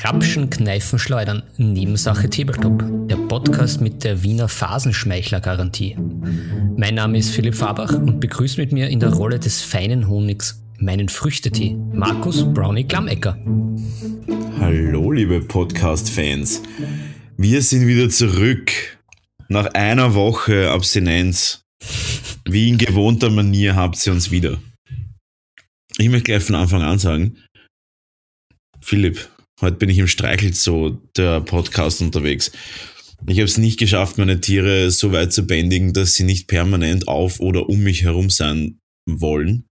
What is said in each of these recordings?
Krapschen, Kneifen, Schleudern, Nebensache Tabletop, der Podcast mit der Wiener Phasenschmeichler-Garantie. Mein Name ist Philipp Fabach und begrüßt mit mir in der Rolle des feinen Honigs meinen Früchtetee, Markus Brownie Glammecker. Hallo, liebe Podcast-Fans. Wir sind wieder zurück. Nach einer Woche Abstinenz. Wie in gewohnter Manier habt ihr uns wieder. Ich möchte gleich von Anfang an sagen, Philipp, heute bin ich im Streichelzoo der Podcast unterwegs. Ich habe es nicht geschafft, meine Tiere so weit zu bändigen, dass sie nicht permanent auf oder um mich herum sein wollen.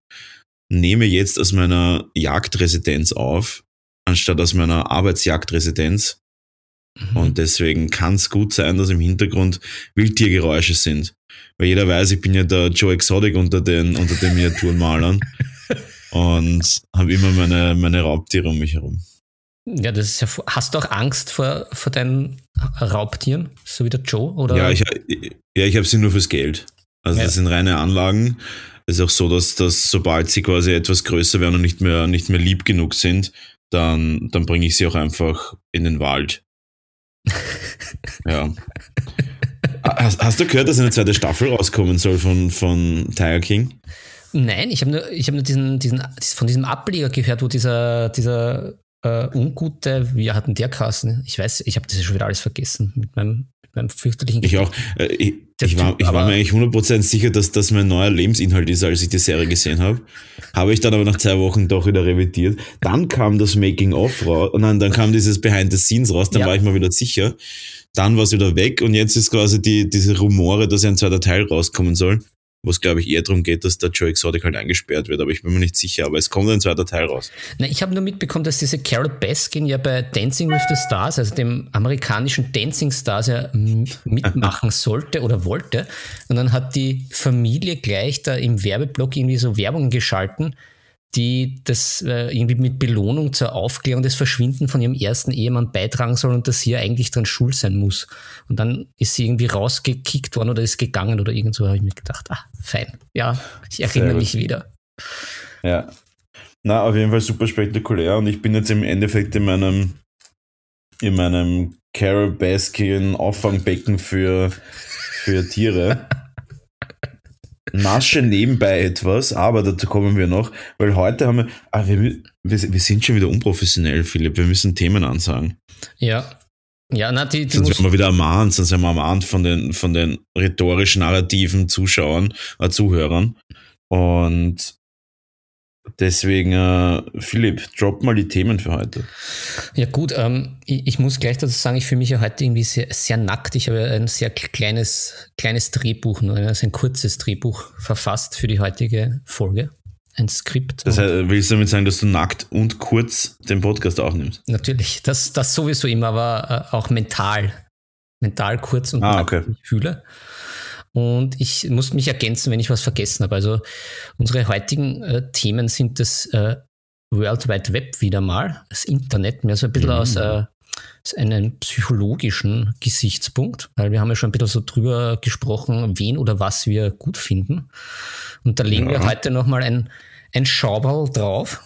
Nehme jetzt aus meiner Jagdresidenz auf, anstatt aus meiner Arbeitsjagdresidenz. Mhm. Und deswegen kann es gut sein, dass im Hintergrund Wildtiergeräusche sind. Weil jeder weiß, ich bin ja der Joe Exotic unter den, unter den Miniaturenmalern. und habe immer meine, meine Raubtiere um mich herum. Ja, das ist ja. Hast du auch Angst vor, vor deinen Raubtieren, so wie der Joe? Oder? Ja, ich, ja, ich habe sie nur fürs Geld. Also ja. das sind reine Anlagen. Es ist auch so, dass, dass sobald sie quasi etwas größer werden und nicht mehr, nicht mehr lieb genug sind, dann, dann bringe ich sie auch einfach in den Wald. ja. Hast, hast, du gehört, dass eine zweite Staffel rauskommen soll von, von Tiger King? Nein, ich habe nur, ich hab nur diesen, diesen, von diesem Ableger gehört, wo dieser, dieser äh, ungute, wie hatten der Kassen? Ich weiß, ich habe das ja schon wieder alles vergessen mit meinem, mit meinem fürchterlichen. Ich auch. Äh, ich, ich, war, ich war mir eigentlich 100% sicher, dass das mein neuer Lebensinhalt ist, als ich die Serie gesehen habe. Habe ich dann aber nach zwei Wochen doch wieder revidiert. Dann kam das Making-of raus, und dann, dann kam dieses Behind the Scenes raus, dann ja. war ich mal wieder sicher. Dann war es wieder weg und jetzt ist quasi die, diese Rumore, dass ein zweiter Teil rauskommen soll wo es, glaube ich, eher darum geht, dass der Joe Exotic halt eingesperrt wird. Aber ich bin mir nicht sicher. Aber es kommt ein zweiter Teil raus. Na, ich habe nur mitbekommen, dass diese Carol Baskin ja bei Dancing with the Stars, also dem amerikanischen Dancing Stars, ja mitmachen sollte oder wollte. Und dann hat die Familie gleich da im Werbeblock irgendwie so Werbungen geschalten, die das äh, irgendwie mit Belohnung zur Aufklärung des Verschwinden von ihrem ersten Ehemann beitragen soll und dass sie ja eigentlich dran schuld sein muss. Und dann ist sie irgendwie rausgekickt worden oder ist gegangen oder irgend so, habe ich mir gedacht, ah, fein. Ja, ich erinnere mich wieder. Ja. Na, auf jeden Fall super spektakulär und ich bin jetzt im Endeffekt in meinem, in meinem Carol Baskin Auffangbecken für, für Tiere. nasche nebenbei etwas, aber dazu kommen wir noch, weil heute haben wir, ah, wir, wir, wir sind schon wieder unprofessionell, Philipp, wir müssen Themen ansagen. Ja. Ja, na, die, die sonst werden wir wieder ermahnt, sonst werden wir ermahnt von den, von den rhetorisch narrativen Zuschauern, äh, Zuhörern. Und Deswegen, äh, Philipp, drop mal die Themen für heute. Ja gut, ähm, ich, ich, muss gleich dazu sagen, ich fühle mich ja heute irgendwie sehr, sehr nackt. Ich habe ein sehr kleines, kleines Drehbuch, nur also ein kurzes Drehbuch verfasst für die heutige Folge. Ein Skript. Das heißt, willst du damit sagen, dass du nackt und kurz den Podcast aufnimmst? Natürlich, das, das sowieso immer, aber äh, auch mental. Mental kurz und ah, okay. fühle. Und ich muss mich ergänzen, wenn ich was vergessen habe. Also unsere heutigen äh, Themen sind das äh, World Wide Web wieder mal, das Internet, mehr so ein bisschen mhm. aus, äh, aus einem psychologischen Gesichtspunkt, weil wir haben ja schon ein bisschen so drüber gesprochen, wen oder was wir gut finden. Und da legen ja. wir heute nochmal ein, ein Schauberl drauf.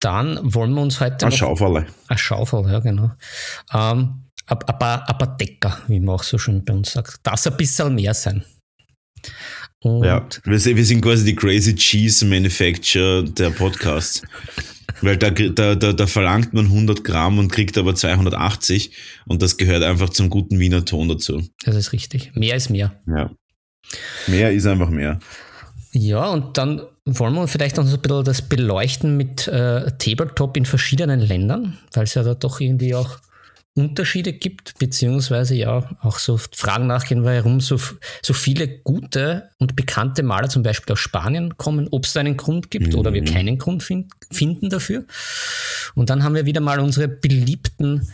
Dann wollen wir uns heute. Ein Schauferle. Ein Schauferle, ja, genau. Ähm, paar Decker, wie man auch so schön bei uns sagt. Das ein bisschen mehr sein. Und ja, wir sind quasi die Crazy Cheese Manufacturer der Podcasts. Weil da, da, da, da, verlangt man 100 Gramm und kriegt aber 280 und das gehört einfach zum guten Wiener Ton dazu. Das ist richtig. Mehr ist mehr. Ja. Mehr ist einfach mehr. Ja, und dann wollen wir vielleicht noch so ein bisschen das beleuchten mit äh, Tabletop in verschiedenen Ländern, weil es ja da doch irgendwie auch Unterschiede gibt, beziehungsweise ja auch so Fragen nachgehen, warum so, so viele gute und bekannte Maler zum Beispiel aus Spanien kommen, ob es da einen Grund gibt mhm. oder wir mhm. keinen Grund find, finden dafür. Und dann haben wir wieder mal unsere beliebten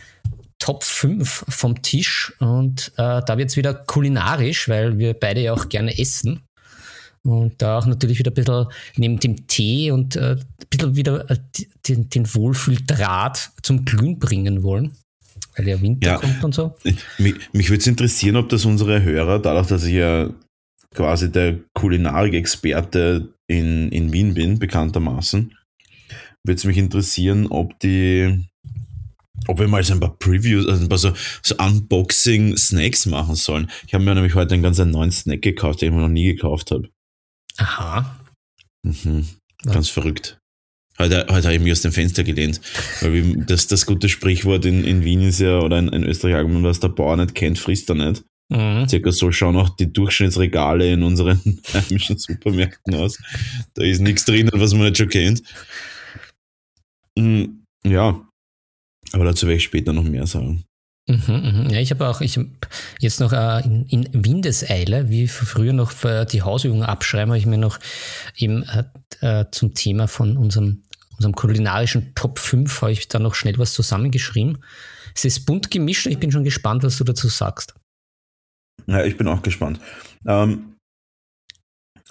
Top 5 vom Tisch und äh, da wird es wieder kulinarisch, weil wir beide ja auch gerne essen. Und da auch natürlich wieder ein bisschen neben dem Tee und äh, ein bisschen wieder äh, den, den Wohlfühldraht zum Glühen bringen wollen weil der Winter ja, kommt und so. Mich, mich würde es interessieren, ob das unsere Hörer, dadurch, dass ich ja quasi der Kulinarik-Experte in, in Wien bin, bekanntermaßen, würde es mich interessieren, ob die, ob wir mal so ein paar Previews, also ein paar so, so Unboxing-Snacks machen sollen. Ich habe mir nämlich heute einen ganz neuen Snack gekauft, den ich mir noch nie gekauft habe. Aha. Mhm. Ganz ja. verrückt. Heute, heute habe ich mich aus dem Fenster gelehnt. Weil das, das gute Sprichwort in, in Wien ist ja, oder in, in Österreich, was der Bauer nicht kennt, frisst er nicht. Mhm. Circa so schauen auch die Durchschnittsregale in unseren heimischen Supermärkten aus. Da ist nichts drin, was man nicht schon kennt. Mhm. Ja, aber dazu werde ich später noch mehr sagen. Mhm, mhm. Ja, ich habe auch ich hab jetzt noch äh, in, in, Windeseile, wie früher noch für die Hausübungen abschreiben, habe ich mir noch eben äh, äh, zum Thema von unserem, unserem kulinarischen Top 5 habe ich da noch schnell was zusammengeschrieben. Es ist bunt gemischt und ich bin schon gespannt, was du dazu sagst. Ja, ich bin auch gespannt. Ähm,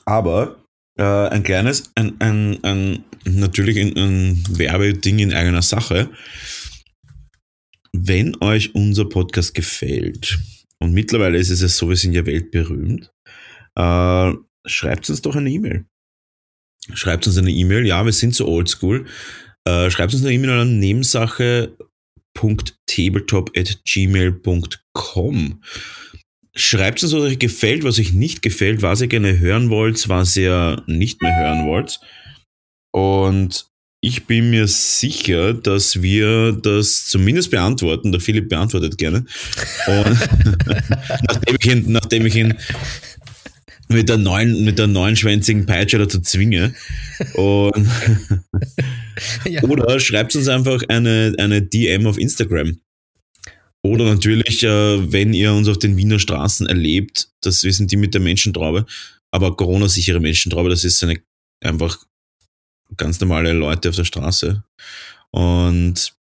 aber äh, ein kleines, ein, ein, ein natürlich ein, ein Werbeding in eigener Sache. Wenn euch unser Podcast gefällt, und mittlerweile ist es ja so, wir sind ja weltberühmt, äh, schreibt uns doch eine E-Mail. Schreibt uns eine E-Mail, ja, wir sind so oldschool. Äh, schreibt uns eine E-Mail an nebensache.tabletop.gmail.com. Schreibt uns, was euch gefällt, was euch nicht gefällt, was ihr gerne hören wollt, was ihr nicht mehr hören wollt. Und ich bin mir sicher, dass wir das zumindest beantworten. Der Philipp beantwortet gerne. Nachdem, ich ihn, nachdem ich ihn mit der neuen, mit der neunschwänzigen Peitsche dazu zwinge. Und ja. Oder schreibt uns einfach eine, eine DM auf Instagram. Oder natürlich, äh, wenn ihr uns auf den Wiener Straßen erlebt, das wir sind die mit der Menschentraube, aber Corona-sichere Menschentraube, das ist eine einfach ganz normale Leute auf der Straße. Und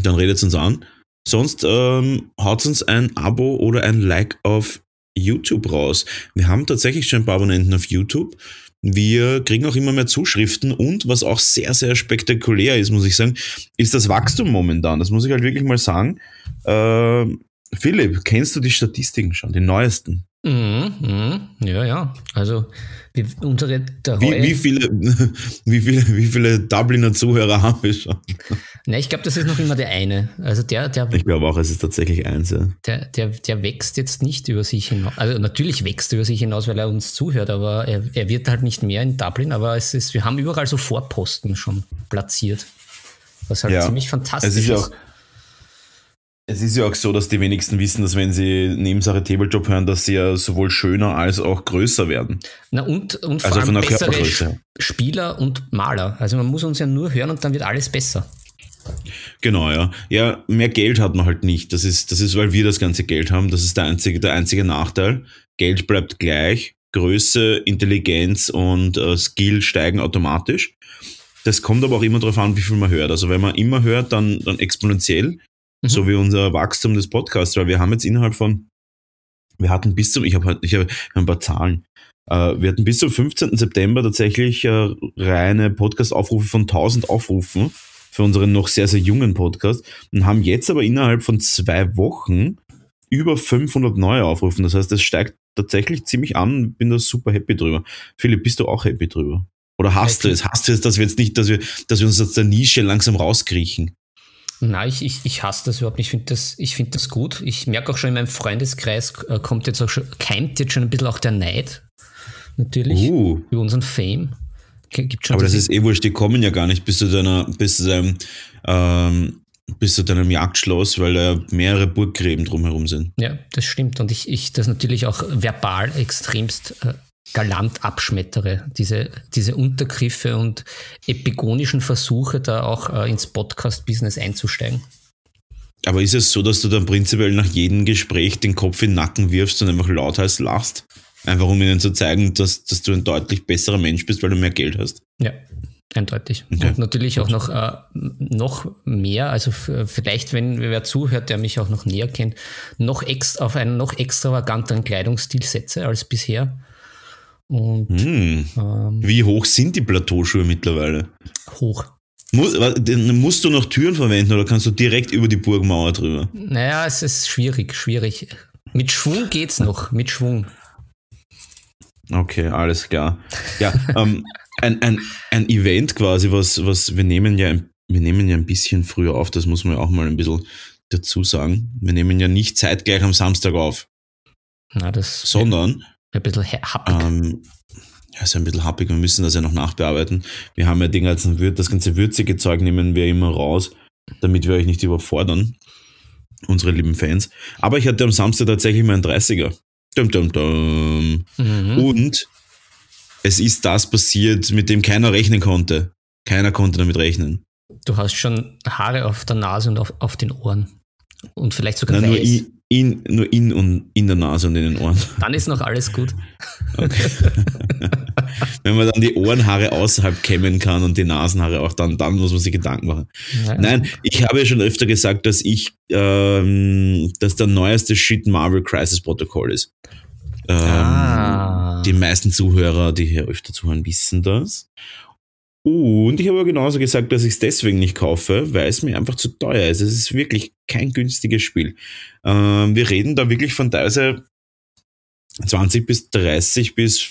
dann redet uns an. Sonst ähm, haut uns ein Abo oder ein Like auf YouTube raus. Wir haben tatsächlich schon ein paar Abonnenten auf YouTube. Wir kriegen auch immer mehr Zuschriften und was auch sehr, sehr spektakulär ist, muss ich sagen, ist das Wachstum momentan. Das muss ich halt wirklich mal sagen. Äh, Philipp, kennst du die Statistiken schon, die neuesten? Mhm, mh, ja, ja. Also wie, unsere, wie, wie, viele, wie, viele, wie viele Dubliner Zuhörer haben wir schon? Ne, ich glaube, das ist noch immer der eine. Also der, der, ich glaube auch, es ist tatsächlich eins. Ja. Der, der, der wächst jetzt nicht über sich hinaus. Also natürlich wächst er über sich hinaus, weil er uns zuhört, aber er, er wird halt nicht mehr in Dublin. Aber es ist, wir haben überall so Vorposten schon platziert. Was halt ja. ziemlich fantastisch es ist. Ja auch, es ist ja auch so, dass die wenigsten wissen, dass wenn sie Nebensache Tabletop hören, dass sie ja sowohl schöner als auch größer werden. Na und, und vor also allem bessere Spieler und Maler. Also man muss uns ja nur hören und dann wird alles besser. Genau, ja. Ja, mehr Geld hat man halt nicht. Das ist, das ist, weil wir das ganze Geld haben. Das ist der einzige, der einzige Nachteil. Geld bleibt gleich. Größe, Intelligenz und äh, Skill steigen automatisch. Das kommt aber auch immer darauf an, wie viel man hört. Also wenn man immer hört, dann, dann exponentiell. Mhm. So wie unser Wachstum des Podcasts, weil wir haben jetzt innerhalb von, wir hatten bis zum, ich habe ich hab ein paar Zahlen, äh, wir hatten bis zum 15. September tatsächlich äh, reine Podcast-Aufrufe von 1000 Aufrufen für unseren noch sehr, sehr jungen Podcast und haben jetzt aber innerhalb von zwei Wochen über 500 neue Aufrufe. Das heißt, es steigt tatsächlich ziemlich an, bin da super happy drüber. Philipp, bist du auch happy drüber? Oder hast du es? Hast du es, dass wir jetzt nicht, dass wir, dass wir uns aus der Nische langsam rauskriechen? Nein, ich, ich, ich hasse das überhaupt nicht. Ich finde das, ich find das gut. Ich merke auch schon in meinem Freundeskreis äh, kommt jetzt auch schon, keimt jetzt schon ein bisschen auch der Neid. Natürlich. Uh. Über unseren Fame. Gibt schon Aber das ist eh wurscht, die kommen ja gar nicht bis zu deiner, bis zu deinem, ähm, bis zu deinem Jagdschloss, weil da mehrere Burggräben drumherum sind. Ja, das stimmt. Und ich, ich das natürlich auch verbal extremst äh, galant abschmettere. Diese, diese Untergriffe und epigonischen Versuche, da auch äh, ins Podcast-Business einzusteigen. Aber ist es so, dass du dann prinzipiell nach jedem Gespräch den Kopf in den Nacken wirfst und einfach lauthals lachst? Einfach um ihnen zu zeigen, dass, dass du ein deutlich besserer Mensch bist, weil du mehr Geld hast. Ja, eindeutig. Okay. Und natürlich auch noch, äh, noch mehr, also vielleicht, wenn wer zuhört, der mich auch noch näher kennt, noch ex auf einen noch extravaganteren Kleidungsstil setze als bisher. Und, hm. ähm, Wie hoch sind die Plateauschuhe mittlerweile? Hoch. Muss, musst du noch Türen verwenden oder kannst du direkt über die Burgmauer drüber? Naja, es ist schwierig, schwierig. Mit Schwung geht's noch, mit Schwung. Okay, alles klar. Ja, ähm, ein, ein, ein Event quasi, was, was wir nehmen ja, wir nehmen ja ein bisschen früher auf, das muss man ja auch mal ein bisschen dazu sagen. Wir nehmen ja nicht zeitgleich am Samstag auf. Na, das sondern ein bisschen happig. Ähm, ja, ist ein bisschen happig, wir müssen das ja noch nachbearbeiten. Wir haben ja den ganzen das ganze würzige Zeug nehmen wir immer raus, damit wir euch nicht überfordern, unsere lieben Fans. Aber ich hatte am Samstag tatsächlich meinen 30er. Dum, dum, dum. Mhm. Und es ist das passiert, mit dem keiner rechnen konnte. Keiner konnte damit rechnen. Du hast schon Haare auf der Nase und auf, auf den Ohren. Und vielleicht sogar Nein, weiß. Nur in, in, nur in und in der Nase und in den Ohren. Dann ist noch alles gut. Okay. Wenn man dann die Ohrenhaare außerhalb kämmen kann und die Nasenhaare auch, dann, dann muss man sich Gedanken machen. Ja. Nein, ich habe ja schon öfter gesagt, dass ich, ähm, dass der neueste Shit Marvel Crisis Protokoll ist. Ähm, ah. Die meisten Zuhörer, die hier öfter zuhören, wissen das. Und ich habe aber genauso gesagt, dass ich es deswegen nicht kaufe, weil es mir einfach zu teuer ist. Es ist wirklich kein günstiges Spiel. Ähm, wir reden da wirklich von teilweise 20 bis 30 bis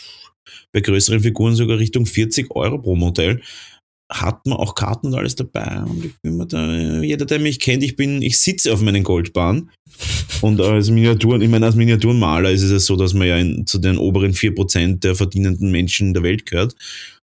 bei größeren Figuren sogar Richtung 40 Euro pro Modell. Hat man auch Karten und alles dabei. Und da, jeder, der mich kennt, ich bin, ich sitze auf meinen Goldbahn. Und als Miniaturen, ich meine, als Miniaturenmaler ist es ja so, dass man ja in, zu den oberen 4% der verdienenden Menschen der Welt gehört.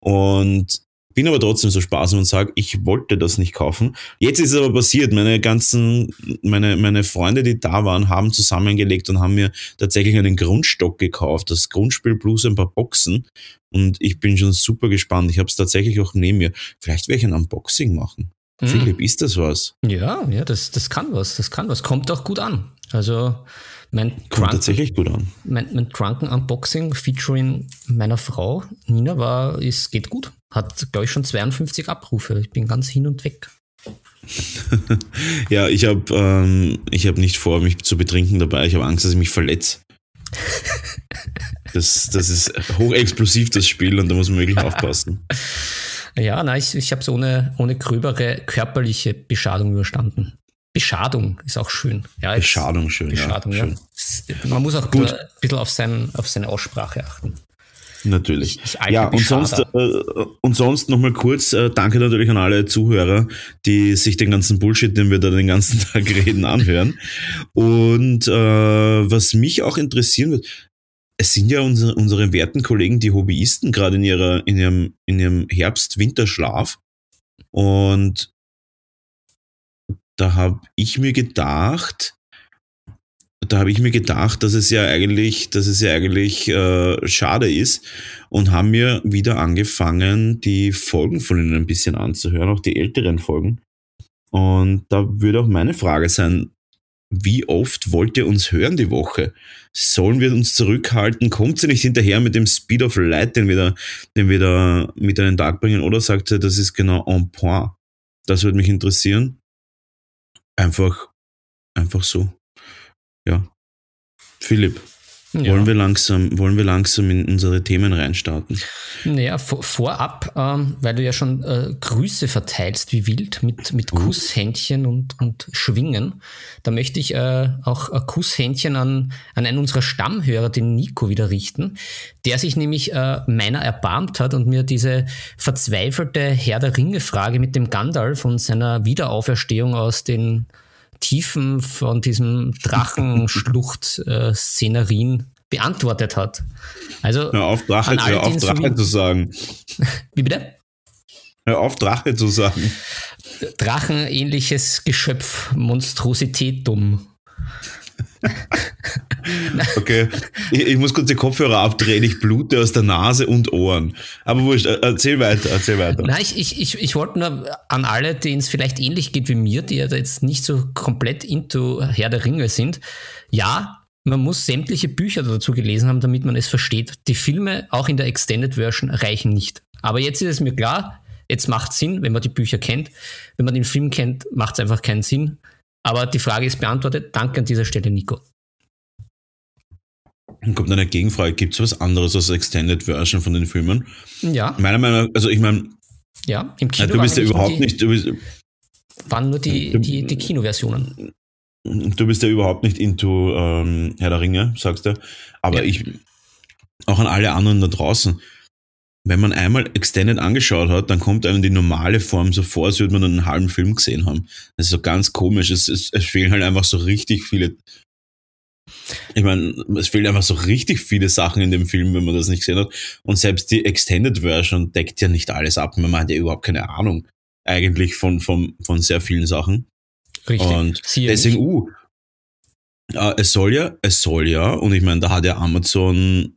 Und bin aber trotzdem so sparsam und sage, ich wollte das nicht kaufen. Jetzt ist es aber passiert. Meine ganzen, meine, meine Freunde, die da waren, haben zusammengelegt und haben mir tatsächlich einen Grundstock gekauft. Das Grundspiel plus ein paar Boxen. Und ich bin schon super gespannt. Ich habe es tatsächlich auch neben mir. Vielleicht werde ich ein Unboxing machen. Mhm. Philipp, ist das was? Ja, ja, das, das kann was. Das kann was. Kommt auch gut an. Also, mein Kommt Drunken, tatsächlich gut an. Mein, mein Drunken Unboxing featuring meiner Frau Nina war, es geht gut. Hat, glaube ich, schon 52 Abrufe. Ich bin ganz hin und weg. ja, ich habe ähm, hab nicht vor, mich zu betrinken dabei. Ich habe Angst, dass ich mich verletze. Das, das ist hochexplosiv, das Spiel, und da muss man wirklich aufpassen. Ja, nein, ich, ich habe es ohne, ohne gröbere körperliche Beschadung überstanden. Beschadung ist auch schön. Ja, Beschadung schön. Beschadung, ja. Schön. Man muss auch Gut. ein bisschen auf, sein, auf seine Aussprache achten. Natürlich. Ich, ich ja, und sonst, äh, und sonst nochmal kurz, äh, danke natürlich an alle Zuhörer, die sich den ganzen Bullshit, den wir da den ganzen Tag reden, anhören. Und äh, was mich auch interessieren wird, es sind ja unsere, unsere werten Kollegen, die Hobbyisten, gerade in, ihrer, in ihrem, in ihrem Herbst-Winterschlaf. Und da habe ich mir gedacht, da habe ich mir gedacht, dass es ja eigentlich, dass es ja eigentlich äh, schade ist und haben mir wieder angefangen, die Folgen von ihnen ein bisschen anzuhören, auch die älteren Folgen. Und da würde auch meine Frage sein, wie oft wollt ihr uns hören die Woche? Sollen wir uns zurückhalten? Kommt sie nicht hinterher mit dem Speed of Light, den wir da, den wir da mit an den Tag bringen? Oder sagt sie, das ist genau en point? Das würde mich interessieren. Einfach, einfach so. Ja. Philipp, ja. Wollen, wir langsam, wollen wir langsam in unsere Themen reinstarten? Naja, vor, vorab, ähm, weil du ja schon äh, Grüße verteilst wie wild mit, mit. Kusshändchen und, und Schwingen, da möchte ich äh, auch ein Kusshändchen an, an einen unserer Stammhörer, den Nico, wieder richten, der sich nämlich äh, meiner erbarmt hat und mir diese verzweifelte Herr der Ringe-Frage mit dem Gandalf und seiner Wiederauferstehung aus den Tiefen von diesem Drachenschlucht-Szenerien beantwortet hat. Also, hör auf, Drache, hör auf Drache zu sagen. Wie bitte? Hör auf, Drache zu sagen. Drachenähnliches Geschöpf, Monstrosität dumm. okay, ich, ich, muss kurz die Kopfhörer abdrehen, ich blute aus der Nase und Ohren. Aber wurscht, äh, erzähl weiter, erzähl weiter. Nein, ich, ich, ich, ich wollte nur an alle, denen es vielleicht ähnlich geht wie mir, die ja jetzt nicht so komplett into Herr der Ringe sind. Ja, man muss sämtliche Bücher dazu gelesen haben, damit man es versteht. Die Filme, auch in der Extended Version, reichen nicht. Aber jetzt ist es mir klar, jetzt macht es Sinn, wenn man die Bücher kennt. Wenn man den Film kennt, macht es einfach keinen Sinn. Aber die Frage ist beantwortet. Danke an dieser Stelle, Nico. Dann kommt eine Gegenfrage. Gibt es was anderes als Extended Version von den Filmen? Ja. Meiner Meinung nach, also ich meine, ja, im Kino. Du bist ja überhaupt die, nicht. Du bist, waren nur die, die, die Kinoversionen. Du bist ja überhaupt nicht into ähm, Herr der Ringe, sagst du. Aber ja. ich, auch an alle anderen da draußen, wenn man einmal Extended angeschaut hat, dann kommt einem die normale Form so vor, als würde man einen halben Film gesehen haben. Das ist so ganz komisch. Es, es, es fehlen halt einfach so richtig viele. Ich meine, es fehlen einfach so richtig viele Sachen in dem Film, wenn man das nicht gesehen hat. Und selbst die Extended Version deckt ja nicht alles ab. Man hat ja überhaupt keine Ahnung eigentlich von, von, von sehr vielen Sachen. Richtig. Und Siehe deswegen, uh, äh, es soll ja, es soll ja, und ich meine, da hat ja Amazon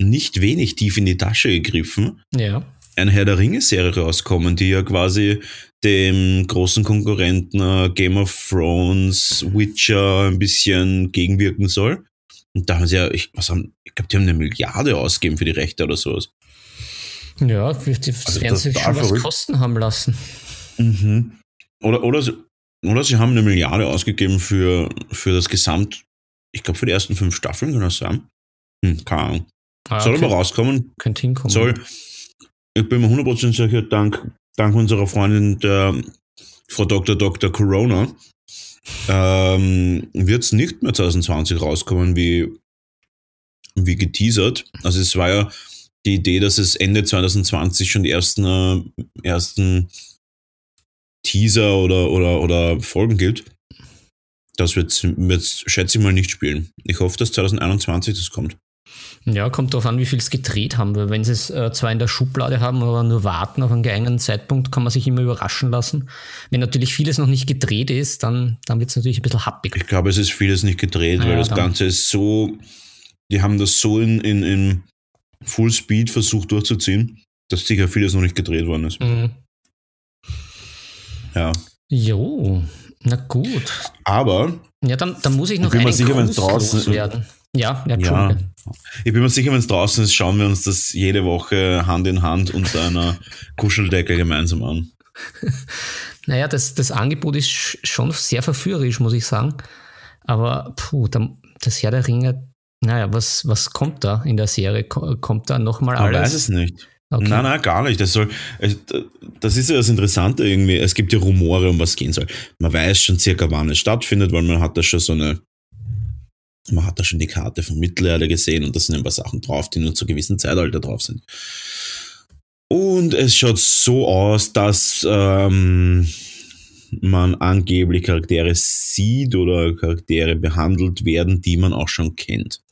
nicht wenig tief in die Tasche gegriffen, Ja. eine Herr der Ringe-Serie rauskommen, die ja quasi dem großen Konkurrenten äh, Game of Thrones, Witcher ein bisschen gegenwirken soll. Und da haben sie ja, ich, was haben, ich glaube, die haben eine Milliarde ausgegeben für die Rechte oder sowas. Ja, die Also werden sich schon was kosten haben lassen. Mhm. Oder, oder, sie, oder sie haben eine Milliarde ausgegeben für, für das Gesamt, ich glaube, für die ersten fünf Staffeln, kann das sein? Hm, keine Ahnung. Ah, Soll aber könnte- rauskommen, Könnte hinkommen. soll, ich bin mir 100% sicher, dank, dank unserer Freundin, der Frau Dr. Dr. Corona, ähm, wird es nicht mehr 2020 rauskommen, wie, wie geteasert. Also es war ja die Idee, dass es Ende 2020 schon die ersten, äh, ersten Teaser oder, oder, oder Folgen gibt. Das wird es, schätze ich mal, nicht spielen. Ich hoffe, dass 2021 das kommt. Ja, kommt darauf an, wie viel es gedreht haben. Weil wenn sie es äh, zwar in der Schublade haben, aber nur warten auf einen geeigneten Zeitpunkt, kann man sich immer überraschen lassen. Wenn natürlich vieles noch nicht gedreht ist, dann, dann wird es natürlich ein bisschen happig. Ich glaube, es ist vieles nicht gedreht, Ah weil ja, das dann- Ganze ist so, die haben das so in, in, in Full Speed versucht durchzuziehen, dass sicher vieles noch nicht gedreht worden ist. Mhm. Ja. Jo, na gut. Aber Ja, dann, dann muss ich noch einen Gruß draußen- loswerden. Ja, ja, ja, ich bin mir sicher, wenn es draußen ist, schauen wir uns das jede Woche Hand in Hand unter einer Kuscheldecke gemeinsam an. Naja, das, das Angebot ist sch- schon sehr verführerisch, muss ich sagen. Aber puh, da, das Herr der Ringe, naja, was, was kommt da in der Serie? Ko- Kommt da nochmal alles? weiß es nicht. Okay. Nein, nein, gar nicht. Das, soll, das ist ja das Interessante irgendwie. Es gibt ja Rumore, um was gehen soll. Man weiß schon circa, wann es stattfindet, weil man hat da schon so eine, man hat da schon die Karte von Mittelerde gesehen und da sind ein paar Sachen drauf, die nur zu gewissen Zeitalter drauf sind. Und es schaut so aus, dass ähm, man angeblich Charaktere sieht oder Charaktere behandelt werden, die man auch schon kennt.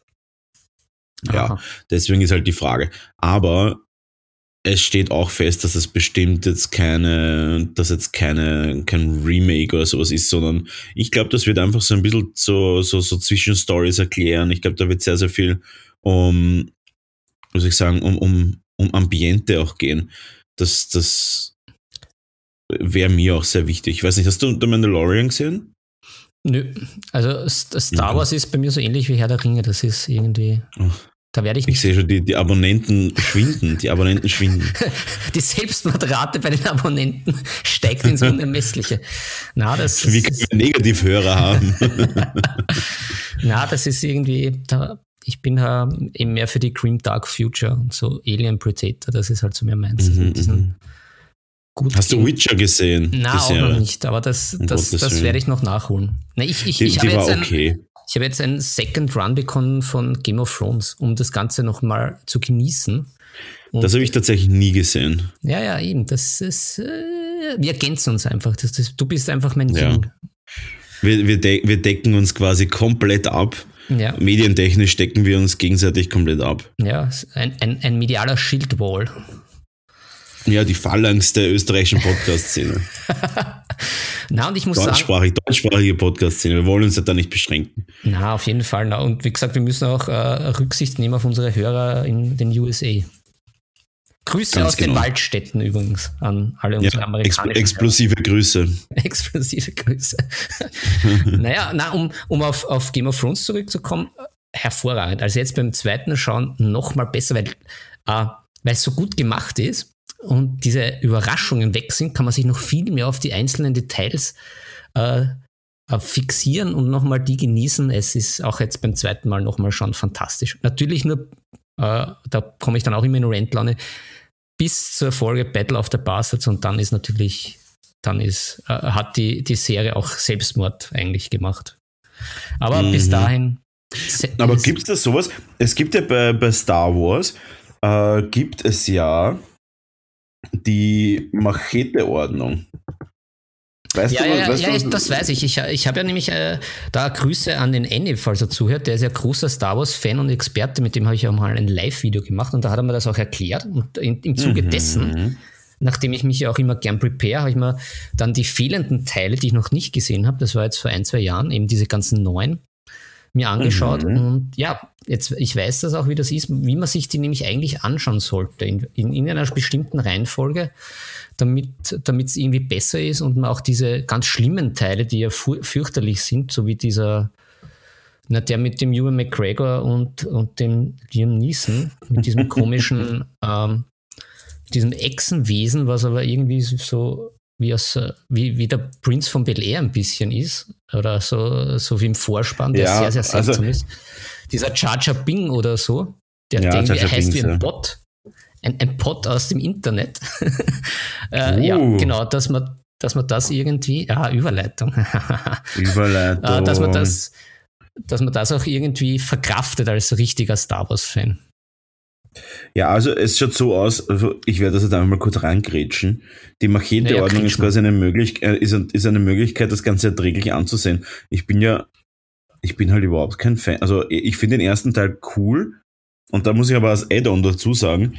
Ja, Aha. Deswegen ist halt die Frage. Aber es steht auch fest, dass es bestimmt jetzt keine, dass jetzt keine, kein Remake oder sowas ist, sondern ich glaube, das wird einfach so ein bisschen so, so, so Zwischenstories erklären. Ich glaube, da wird sehr, sehr viel um, muss ich sagen, um, um, um Ambiente auch gehen. Das, das wäre mir auch sehr wichtig. Ich weiß nicht, hast du The Mandalorian gesehen? Nö, also Star. Wars ist bei mir so ähnlich wie Herr der Ringe. Das ist irgendwie, Oh. Da werde ich Ich nicht. sehe schon, die, die Abonnenten schwinden. Die Abonnenten schwinden. Die Selbstmordrate bei den Abonnenten steigt ins Unermessliche. Na, das, Wie können wir Negativhörer haben? na, das ist irgendwie, da, ich bin ja eben mehr für die Grim Dark Future und so Alien Predator. Das ist halt so mehr meins. Also Mhm, diesen mhm. gut Hast du Witcher gesehen? Na, die auch noch nicht, aber das, das, das werde ich noch nachholen. Na, ich ich, Die, ich habe war jetzt, ein, okay. Ich habe jetzt einen Second Run bekommen von Game of Thrones, um das Ganze nochmal zu genießen. Und Das habe ich tatsächlich nie gesehen. ja, ja, eben. Das ist, äh, wir ergänzen uns einfach. Das, das, du bist einfach mein Ja. Wir, wir, de wir decken uns quasi komplett ab. Ja, Medientechnisch decken wir uns gegenseitig komplett ab. ja, ein, ein, ein medialer Schildwall. Ja, die Phalanx der österreichischen Podcast-Szene. Na, und ich muss sagen, Deutschsprachig, deutschsprachige Podcast-Szene. Wir wollen uns ja da nicht beschränken. na, auf jeden Fall. Na, und wie gesagt, wir müssen auch äh, Rücksicht nehmen auf unsere Hörer in den USA. Grüße Ganz aus den genau. Waldstätten übrigens an alle unsere Ja, ex amerikanischen explosive Grüße. Explosive Grüße. naja, na, um, um auf, auf Game of Thrones zurückzukommen, hervorragend. Also jetzt beim zweiten Schauen noch mal besser, weil äh, weil es so gut gemacht ist und diese Überraschungen weg sind, kann man sich noch viel mehr auf die einzelnen Details äh, äh, fixieren und nochmal die genießen. Es ist auch jetzt beim zweiten Mal nochmal schon fantastisch. Natürlich nur, äh, da komme ich dann auch immer in Rentlaune, bis zur Folge Battle of the Bastards und dann ist natürlich, dann ist, äh, hat die, die Serie auch Selbstmord eigentlich gemacht. Aber bis Mhm. dahin. se- Aber gibt es da sowas? Es gibt ja bei, bei Star Wars, äh, gibt es ja die Machete-Ordnung. Weißt ja, du, ja, weißt ja, du, das weiß ich. Ich, ich habe ja nämlich äh, da Grüße an den Andy, falls er zuhört. Der ist ja großer Star Wars-Fan und Experte. Mit dem habe ich auch mal ein Live-Video gemacht und da hat er mir das auch erklärt. Und in, im Zuge mhm. dessen, nachdem ich mich ja auch immer gern prepare, habe ich mir dann die fehlenden Teile, die ich noch nicht gesehen habe, das war jetzt vor ein, zwei Jahren, eben diese ganzen neuen, mir angeschaut. Mhm. Und ja, jetzt, ich weiß das auch, wie das ist, wie man sich die nämlich eigentlich anschauen sollte. In, in, in einer bestimmten Reihenfolge damit es irgendwie besser ist und man auch diese ganz schlimmen Teile, die ja fürchterlich sind, so wie dieser, na, der mit dem Ewan McGregor und, und dem Liam Neeson, mit diesem komischen, ähm, diesem Echsenwesen, was aber irgendwie so wie, aus, wie, wie der Prinz von Bel Air ein bisschen ist, oder so, so wie im Vorspann, der ja, sehr, sehr seltsam also, ist. Dieser Charger Bing oder so, der, ja, der heißt wie ein Bot ein, ein Pod aus dem Internet. äh, uh. Ja, genau, dass man, dass man das irgendwie, ja, Überleitung. Überleitung. äh, dass man das, dass man das auch irgendwie verkraftet als richtiger Star Wars-Fan. Ja, also es schaut so aus, also ich werde das jetzt einmal kurz reingrätschen. Die Machete-Ordnung ja, ist quasi eine, Möglich äh, ist, ist eine Möglichkeit, das Ganze erträglich anzusehen. Ich bin ja, ich bin halt überhaupt kein Fan. Also ich finde den ersten Teil cool und da muss ich aber als Add-on dazu sagen,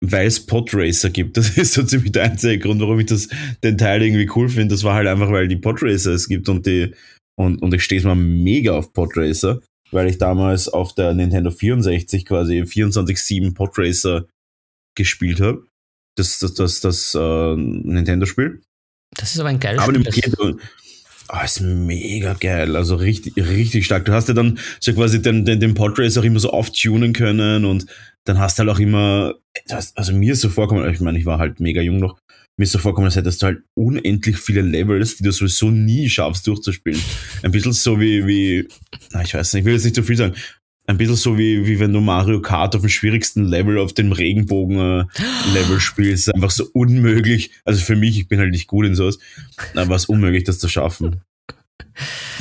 weil es Podracer gibt. Das ist so ziemlich der einzige Grund, warum ich das, den Teil irgendwie cool finde. Das war halt einfach, weil die Podracer es gibt und die, und, und ich stehe mal mega auf Podracer, weil ich damals auf der Nintendo 64 quasi 24-7 Podracer gespielt habe. Das, das, das, das äh, Nintendo-Spiel. Das ist aber ein geiles aber Spiel. Aber oh, ist mega geil. Also richtig, richtig stark. Du hast ja dann so quasi den, den, den Podracer auch immer so auftunen können und dann hast du halt auch immer, also mir ist so vorkommen, ich meine, ich war halt mega jung noch, mir ist so vorkommen, als hättest du halt unendlich viele Levels, die du sowieso nie schaffst durchzuspielen. Ein bisschen so wie, wie, na, ich weiß nicht, ich will jetzt nicht zu viel sagen, ein bisschen so wie, wie wenn du Mario Kart auf dem schwierigsten Level auf dem Regenbogen-Level äh, spielst. Einfach so unmöglich. Also für mich, ich bin halt nicht gut in sowas, aber es ist unmöglich, das zu schaffen.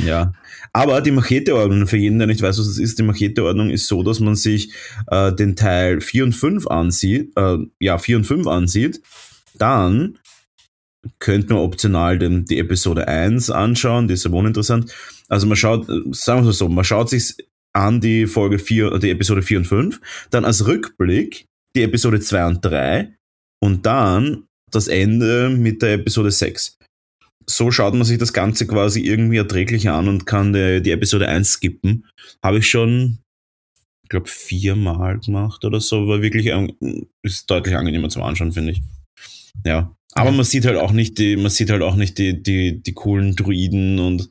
Ja. Aber die Machete-Ordnung, für jeden, der nicht weiß, was das ist, die Machete-Ordnung ist so, dass man sich äh, den Teil 4 und 5 ansieht, äh, ja, 4 und 5 ansieht, dann könnte man optional den, die Episode 1 anschauen, die ist ja uninteressant. Also man schaut, sagen wir es so, man schaut sich an die Folge 4, die Episode 4 und 5, dann als Rückblick die Episode 2 und 3 und dann das Ende mit der Episode 6 so schaut man sich das Ganze quasi irgendwie erträglich an und kann die, die Episode 1 skippen. Habe ich schon, ich glaube, viermal gemacht oder so. War wirklich, ist deutlich angenehmer zum Anschauen, finde ich. Ja. Aber man sieht halt auch nicht die, man sieht halt auch nicht die, die, die coolen Druiden und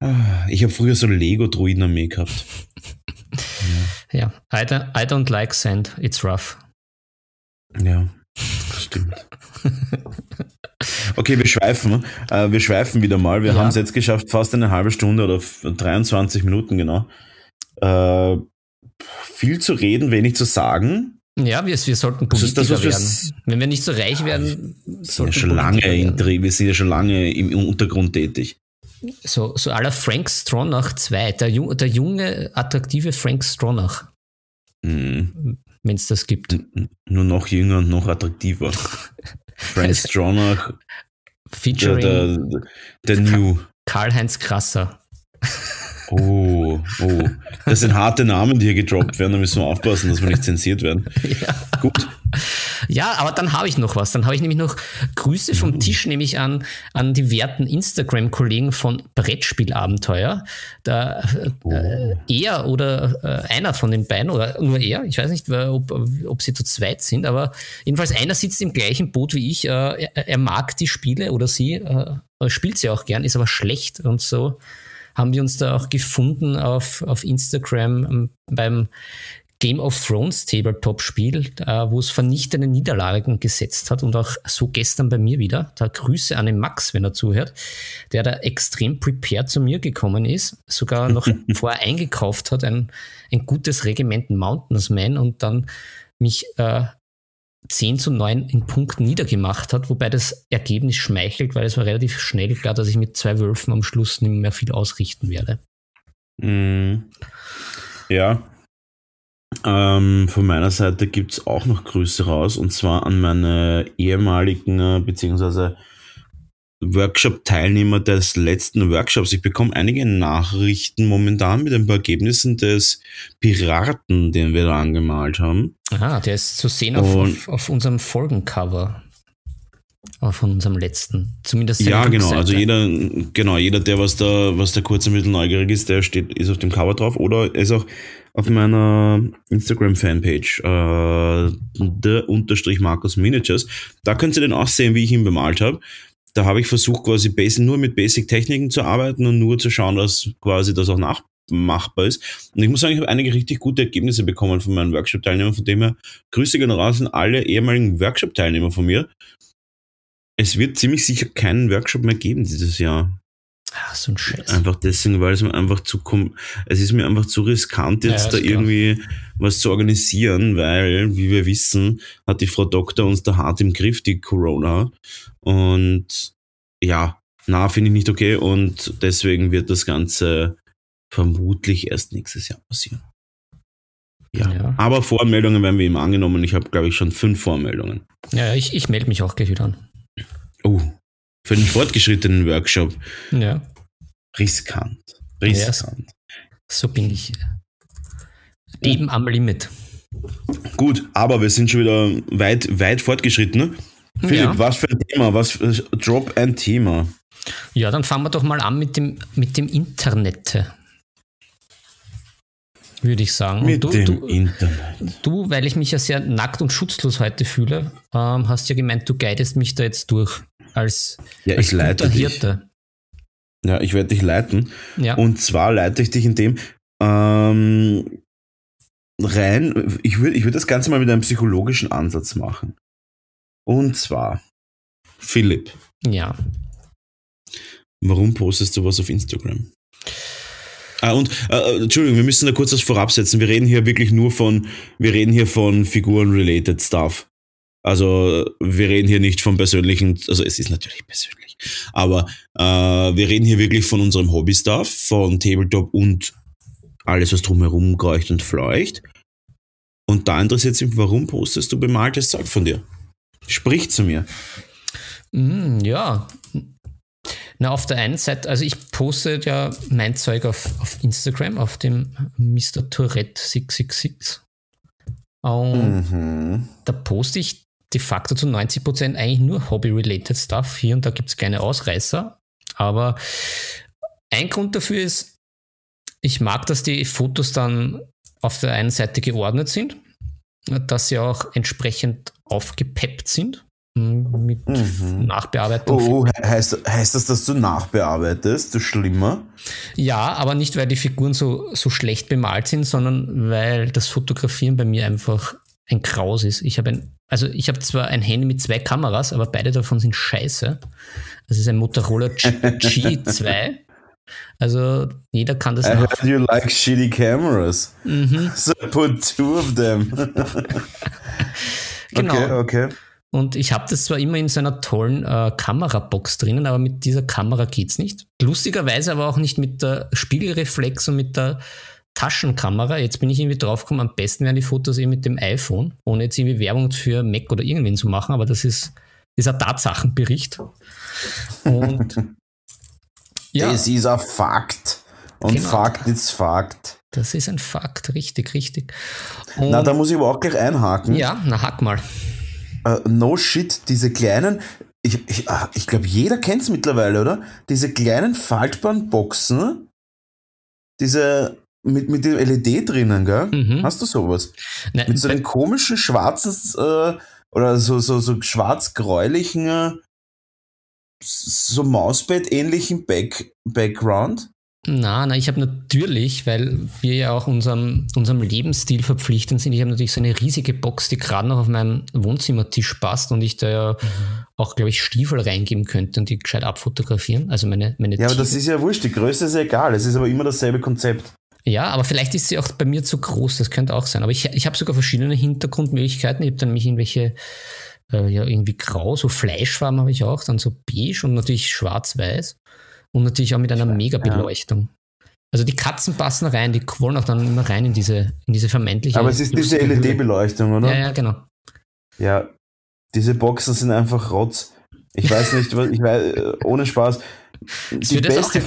ah, ich habe früher so Lego-Druiden-Armee gehabt. Ja, I don't, I don't like sand, it's rough. Ja, stimmt. Okay, wir schweifen. Äh, wir schweifen wieder mal. Wir ja. haben es jetzt geschafft, fast eine halbe Stunde oder 23 Minuten genau. Äh, viel zu reden, wenig zu sagen. Ja, wir, wir sollten Politiker das, werden. Wenn wir nicht so reich werden, sollten ja schon lange in, wir sind ja schon lange im Untergrund tätig. So, so aller Frank Stronach 2, der, der junge, attraktive Frank Stronach. Mhm. Wenn es das gibt. Nur noch jünger und noch attraktiver. Frank Stronach Featuring der, der, der New. Karl-Heinz Krasser. Oh, oh. Das sind harte Namen, die hier gedroppt werden. Da müssen wir aufpassen, dass wir nicht zensiert werden. Ja. Gut. Ja, aber dann habe ich noch was. Dann habe ich nämlich noch Grüße vom uh. Tisch, nämlich an, an die werten Instagram-Kollegen von Brettspielabenteuer. Da, oh. äh, er oder äh, einer von den beiden, oder nur er, ich weiß nicht, ob, ob sie zu zweit sind, aber jedenfalls einer sitzt im gleichen Boot wie ich. Äh, er, er, mag die Spiele oder sie, spielt sie auch gern, ist aber schlecht und so haben wir uns da auch gefunden auf, auf Instagram ähm, beim Game of Thrones Tabletop-Spiel, äh, wo es vernichtende Niederlagen gesetzt hat und auch so gestern bei mir wieder. Da Grüße an den Max, wenn er zuhört, der da extrem prepared zu mir gekommen ist, sogar noch vorher eingekauft hat, ein, ein gutes Regiment Mountains Man und dann mich äh, 10 zu 9 in Punkten niedergemacht hat, wobei das Ergebnis schmeichelt, weil es war relativ schnell klar, dass ich mit zwei Wölfen am Schluss nicht mehr viel ausrichten werde. Mm. Ja. Ähm, von meiner Seite gibt es auch noch Grüße raus und zwar an meine ehemaligen äh, beziehungsweise Workshop-Teilnehmer des letzten Workshops. Ich bekomme einige Nachrichten momentan mit ein paar Ergebnissen des Piraten, den wir da angemalt haben. Aha, der ist zu sehen auf, auf, auf unserem Folgencover. Von unserem letzten. Zumindest. Ja, genau. Also jeder, genau, jeder, der was da, was da kurz ein bisschen neugierig ist, der steht, ist auf dem Cover drauf oder ist auch auf meiner Instagram-Fanpage, äh, der Unterstrich Markus Miniatures. Da könnt ihr den auch sehen, wie ich ihn bemalt habe. Da habe ich versucht, quasi basic, nur mit Basic-Techniken zu arbeiten und nur zu schauen, dass quasi das auch nachmachbar ist. Und ich muss sagen, ich habe einige richtig gute Ergebnisse bekommen von meinen Workshop-Teilnehmern, von dem her Grüße gehen raus an alle ehemaligen Workshop-Teilnehmer von mir. Es wird ziemlich sicher keinen Workshop mehr geben dieses Jahr. Ach, so ein Scheiß. Einfach deswegen, weil es mir einfach zu es ist mir einfach zu riskant, jetzt ja, da irgendwie klar. was zu organisieren, weil, wie wir wissen, hat die Frau Doktor uns da hart im Griff, die Corona. Und ja, na, finde ich nicht okay und deswegen wird das Ganze vermutlich erst nächstes Jahr passieren. Ja. ja. Aber Voranmeldungen werden wir immer angenommen. Ich habe, glaube ich, schon fünf Voranmeldungen. Ja, ich, ich melde mich auch gleich wieder an. Oh, für den fortgeschrittenen Workshop. Ja. Riskant. Riskant. Ja, so bin ich. Leben am Limit. Gut, aber wir sind schon wieder weit, weit fortgeschritten. Ne? Philipp, ja. was für ein Thema? Was Drop ein Thema? Ja, dann fangen wir doch mal an mit dem, mit dem Internet. Würde ich sagen. Mit du, dem du, Internet. Du, weil ich mich ja sehr nackt und schutzlos heute fühle, ähm, hast ja gemeint, du guidest mich da jetzt durch als, ja, als ich leite Hirte. Dich. Ja, ich werde dich leiten. Ja. Und zwar leite ich dich in dem ähm, rein, ich würde ich würd das Ganze mal mit einem psychologischen Ansatz machen. Und zwar, Philipp. Ja. Warum postest du was auf Instagram? Ah, und äh, Entschuldigung, wir müssen da kurz was vorabsetzen. Wir reden hier wirklich nur von, wir reden hier von Figuren-related Stuff. Also wir reden hier nicht von persönlichen, also es ist natürlich persönlich, aber äh, wir reden hier wirklich von unserem Hobby-Stuff, von Tabletop und alles, was drumherum kreucht und fleucht. Und da interessiert sich, warum postest du bemaltes Zeug von dir? Sprich zu mir. Mm, ja. Na, auf der einen Seite, also ich poste ja mein Zeug auf, auf Instagram, auf dem Mr. Tourette 666. Und mhm. da poste ich de facto zu 90 Prozent eigentlich nur Hobby-related Stuff. Hier und da gibt es kleine Ausreißer. Aber ein Grund dafür ist, ich mag, dass die Fotos dann auf der einen Seite geordnet sind, dass sie auch entsprechend aufgepeppt sind hm, mit mhm. Nachbearbeitung. Oh, heißt, heißt das, dass du nachbearbeitest? Du schlimmer? Ja, aber nicht, weil die Figuren so, so schlecht bemalt sind, sondern weil das Fotografieren bei mir einfach ein Kraus ist. Ich habe ein, also ich habe zwar ein Handy mit zwei Kameras, aber beide davon sind scheiße. Das ist ein Motorola G2. Also jeder kann das I heard you like shitty cameras. Mhm. So put two of them. genau. Okay, okay. Und ich habe das zwar immer in so einer tollen äh, Kamerabox drinnen, aber mit dieser Kamera geht es nicht. Lustigerweise aber auch nicht mit der Spiegelreflex und mit der Taschenkamera. Jetzt bin ich irgendwie draufgekommen, am besten wären die Fotos eben mit dem iPhone, ohne jetzt irgendwie Werbung für Mac oder irgendwen zu machen, aber das ist dieser Tatsachenbericht. Und ja. Das ist ein Fakt. Und genau. Fakt ist Fakt. Das ist ein Fakt, richtig, richtig. Und na, da muss ich aber auch gleich einhaken. Ja, na, hack mal. Uh, no shit, diese kleinen, ich, ich, ah, ich glaube, jeder kennt es mittlerweile, oder? Diese kleinen faltbaren Boxen, diese mit, mit dem LED drinnen, gell? Mhm. Hast du sowas? Nein, mit so einem komischen schwarzen äh, oder so, so, so schwarz-gräulichen äh, so Mausbett-ähnlichen Back Background? Na, na, ich habe natürlich, weil wir ja auch unserem, unserem Lebensstil verpflichtet sind, ich habe natürlich so eine riesige Box, die gerade noch auf meinem Wohnzimmertisch passt und ich da ja mhm. auch, glaube ich, Stiefel reingeben könnte und die gescheit abfotografieren. Also meine, meine Ja, aber das ist ja wurscht, die Größe ist ja egal, es ist aber immer dasselbe Konzept. Ja, aber vielleicht ist sie auch bei mir zu groß, das könnte auch sein. Aber ich, ich habe sogar verschiedene Hintergrundmöglichkeiten. Ich habe dann mich irgendwelche äh, ja, irgendwie grau, so Fleischfarben habe ich auch, dann so beige und natürlich schwarz-weiß und natürlich auch mit einer Mega-Beleuchtung. Also die Katzen passen rein, die wollen auch dann immer rein in diese, in diese vermeintliche. Aber es ist diese LED-Beleuchtung, oder? Ja, ja, genau. Ja, diese Boxen sind einfach Rotz. Ich weiß nicht, was, ich weiß, äh, ohne Spaß. Die beste,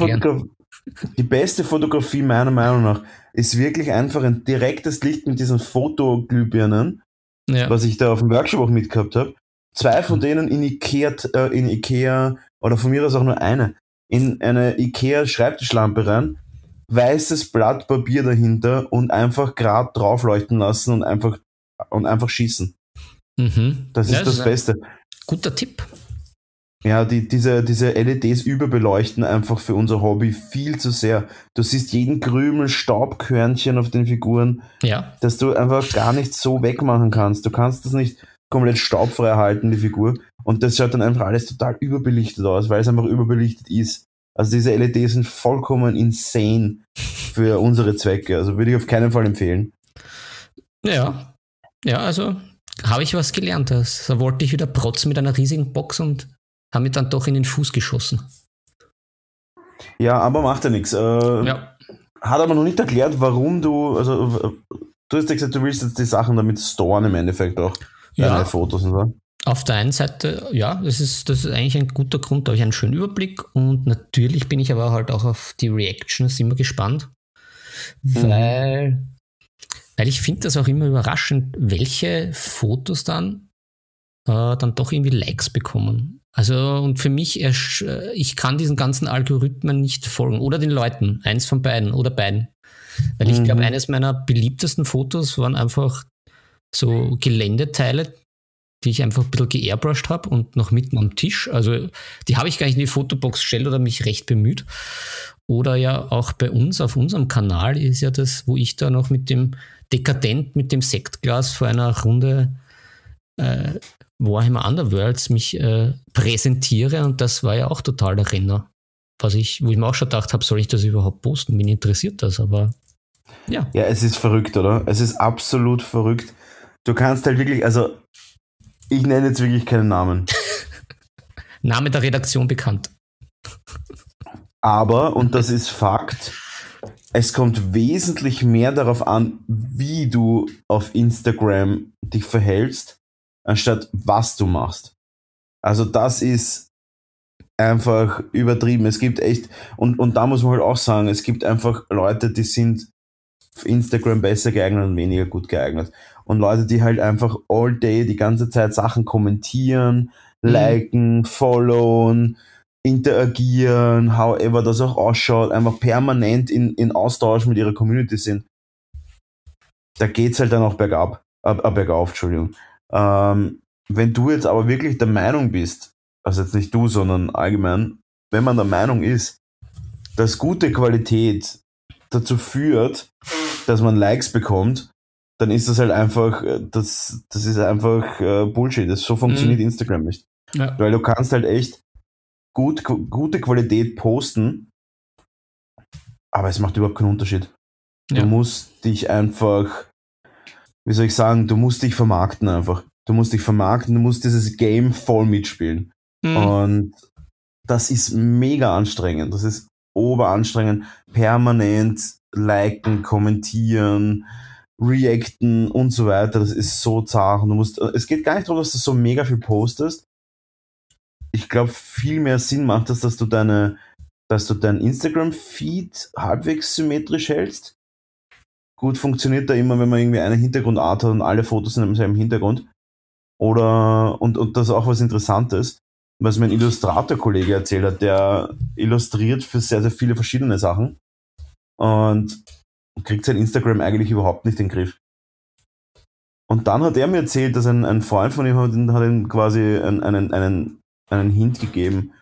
die beste, Fotografie meiner Meinung nach ist wirklich einfach ein direktes Licht mit diesen Fotoglühbirnen, ja. was ich da auf dem Workshop auch mitgehabt habe. Zwei von denen in Ikea, äh, in Ikea, oder von mir aus auch nur eine, in eine Ikea Schreibtischlampe rein, weißes Blatt Papier dahinter und einfach gerade draufleuchten lassen und einfach, und einfach schießen. Mhm. Das ist ja, das, das Beste. Guter Tipp. Ja, die, diese, diese LEDs überbeleuchten einfach für unser Hobby viel zu sehr. Du siehst jeden Krümel, Staubkörnchen auf den Figuren, ja. dass du einfach gar nicht so wegmachen kannst. Du kannst das nicht komplett staubfrei halten, die Figur. Und das schaut dann einfach alles total überbelichtet aus, weil es einfach überbelichtet ist. Also diese LEDs sind vollkommen insane für unsere Zwecke. Also würde ich auf keinen Fall empfehlen. Ja, ja, also habe ich was gelernt. Da wollte ich wieder protzen mit einer riesigen Box und haben mir dann doch in den Fuß geschossen. Ja, aber macht ja nichts. Äh, ja. Hat aber noch nicht erklärt, warum du, also du hast ja gesagt, du willst jetzt die Sachen damit storen im Endeffekt auch. Ja. Fotos und so. Auf der einen Seite, ja, das ist, das ist eigentlich ein guter Grund, da habe ich einen schönen Überblick und natürlich bin ich aber halt auch auf die Reactions immer gespannt, mhm. weil, weil ich finde das auch immer überraschend, welche Fotos dann äh, dann doch irgendwie Likes bekommen. Also und für mich, ich kann diesen ganzen Algorithmen nicht folgen oder den Leuten, eins von beiden oder beiden. Weil ich mhm. glaube, eines meiner beliebtesten Fotos waren einfach so Geländeteile, die ich einfach ein bisschen geairbrushed habe und noch mitten am Tisch. Also die habe ich gar nicht in die Fotobox gestellt oder mich recht bemüht. Oder ja auch bei uns auf unserem Kanal ist ja das, wo ich da noch mit dem Dekadent, mit dem Sektglas vor einer Runde äh, Warhammer Underworlds mich äh, präsentiere und das war ja auch total der Renner. Was ich, wo ich mir auch schon gedacht habe, soll ich das überhaupt posten? Mich interessiert das, aber ja. Ja, es ist verrückt, oder? Es ist absolut verrückt. Du kannst halt wirklich, also ich nenne jetzt wirklich keinen Namen. Name der Redaktion bekannt. Aber, und das ist Fakt, es kommt wesentlich mehr darauf an, wie du auf Instagram dich verhältst, anstatt was du machst. Also das ist einfach übertrieben. Es gibt echt, und, und da muss man halt auch sagen, es gibt einfach Leute, die sind auf Instagram besser geeignet und weniger gut geeignet. Und Leute, die halt einfach all day die ganze Zeit Sachen kommentieren, mhm. liken, followen, interagieren, however das auch ausschaut, einfach permanent in, in Austausch mit ihrer Community sind. Da geht's halt dann auch bergab, äh, bergauf, Entschuldigung. Ähm, wenn du jetzt aber wirklich der Meinung bist, also jetzt nicht du, sondern allgemein, wenn man der Meinung ist, dass gute Qualität dazu führt, dass man Likes bekommt, dann ist das halt einfach, äh, das, das ist einfach äh, Bullshit. Das, so funktioniert mhm. Instagram nicht. Ja. Weil du kannst halt echt gut, gute Qualität posten, aber es macht überhaupt keinen Unterschied. Ja. Du musst dich einfach wie soll ich sagen, du musst dich vermarkten einfach. Du musst dich vermarkten, du musst dieses Game voll mitspielen. Mhm. Und das ist mega anstrengend. Das ist oberanstrengend. Permanent liken, kommentieren, reacten und so weiter. Das ist so zart. Du musst, es geht gar nicht darum, dass du so mega viel postest. Ich glaube, viel mehr Sinn macht es, dass du deine, dass du dein Instagram-Feed halbwegs symmetrisch hältst gut funktioniert da immer, wenn man irgendwie eine Hintergrundart hat und alle Fotos sind im selben Hintergrund. Oder, und, und das ist auch was Interessantes, was mein Illustrator-Kollege erzählt hat, der illustriert für sehr, sehr viele verschiedene Sachen und kriegt sein Instagram eigentlich überhaupt nicht in den Griff. Und dann hat er mir erzählt, dass ein, ein Freund von ihm hat, hat ihm quasi einen, einen, einen, Hint gegeben.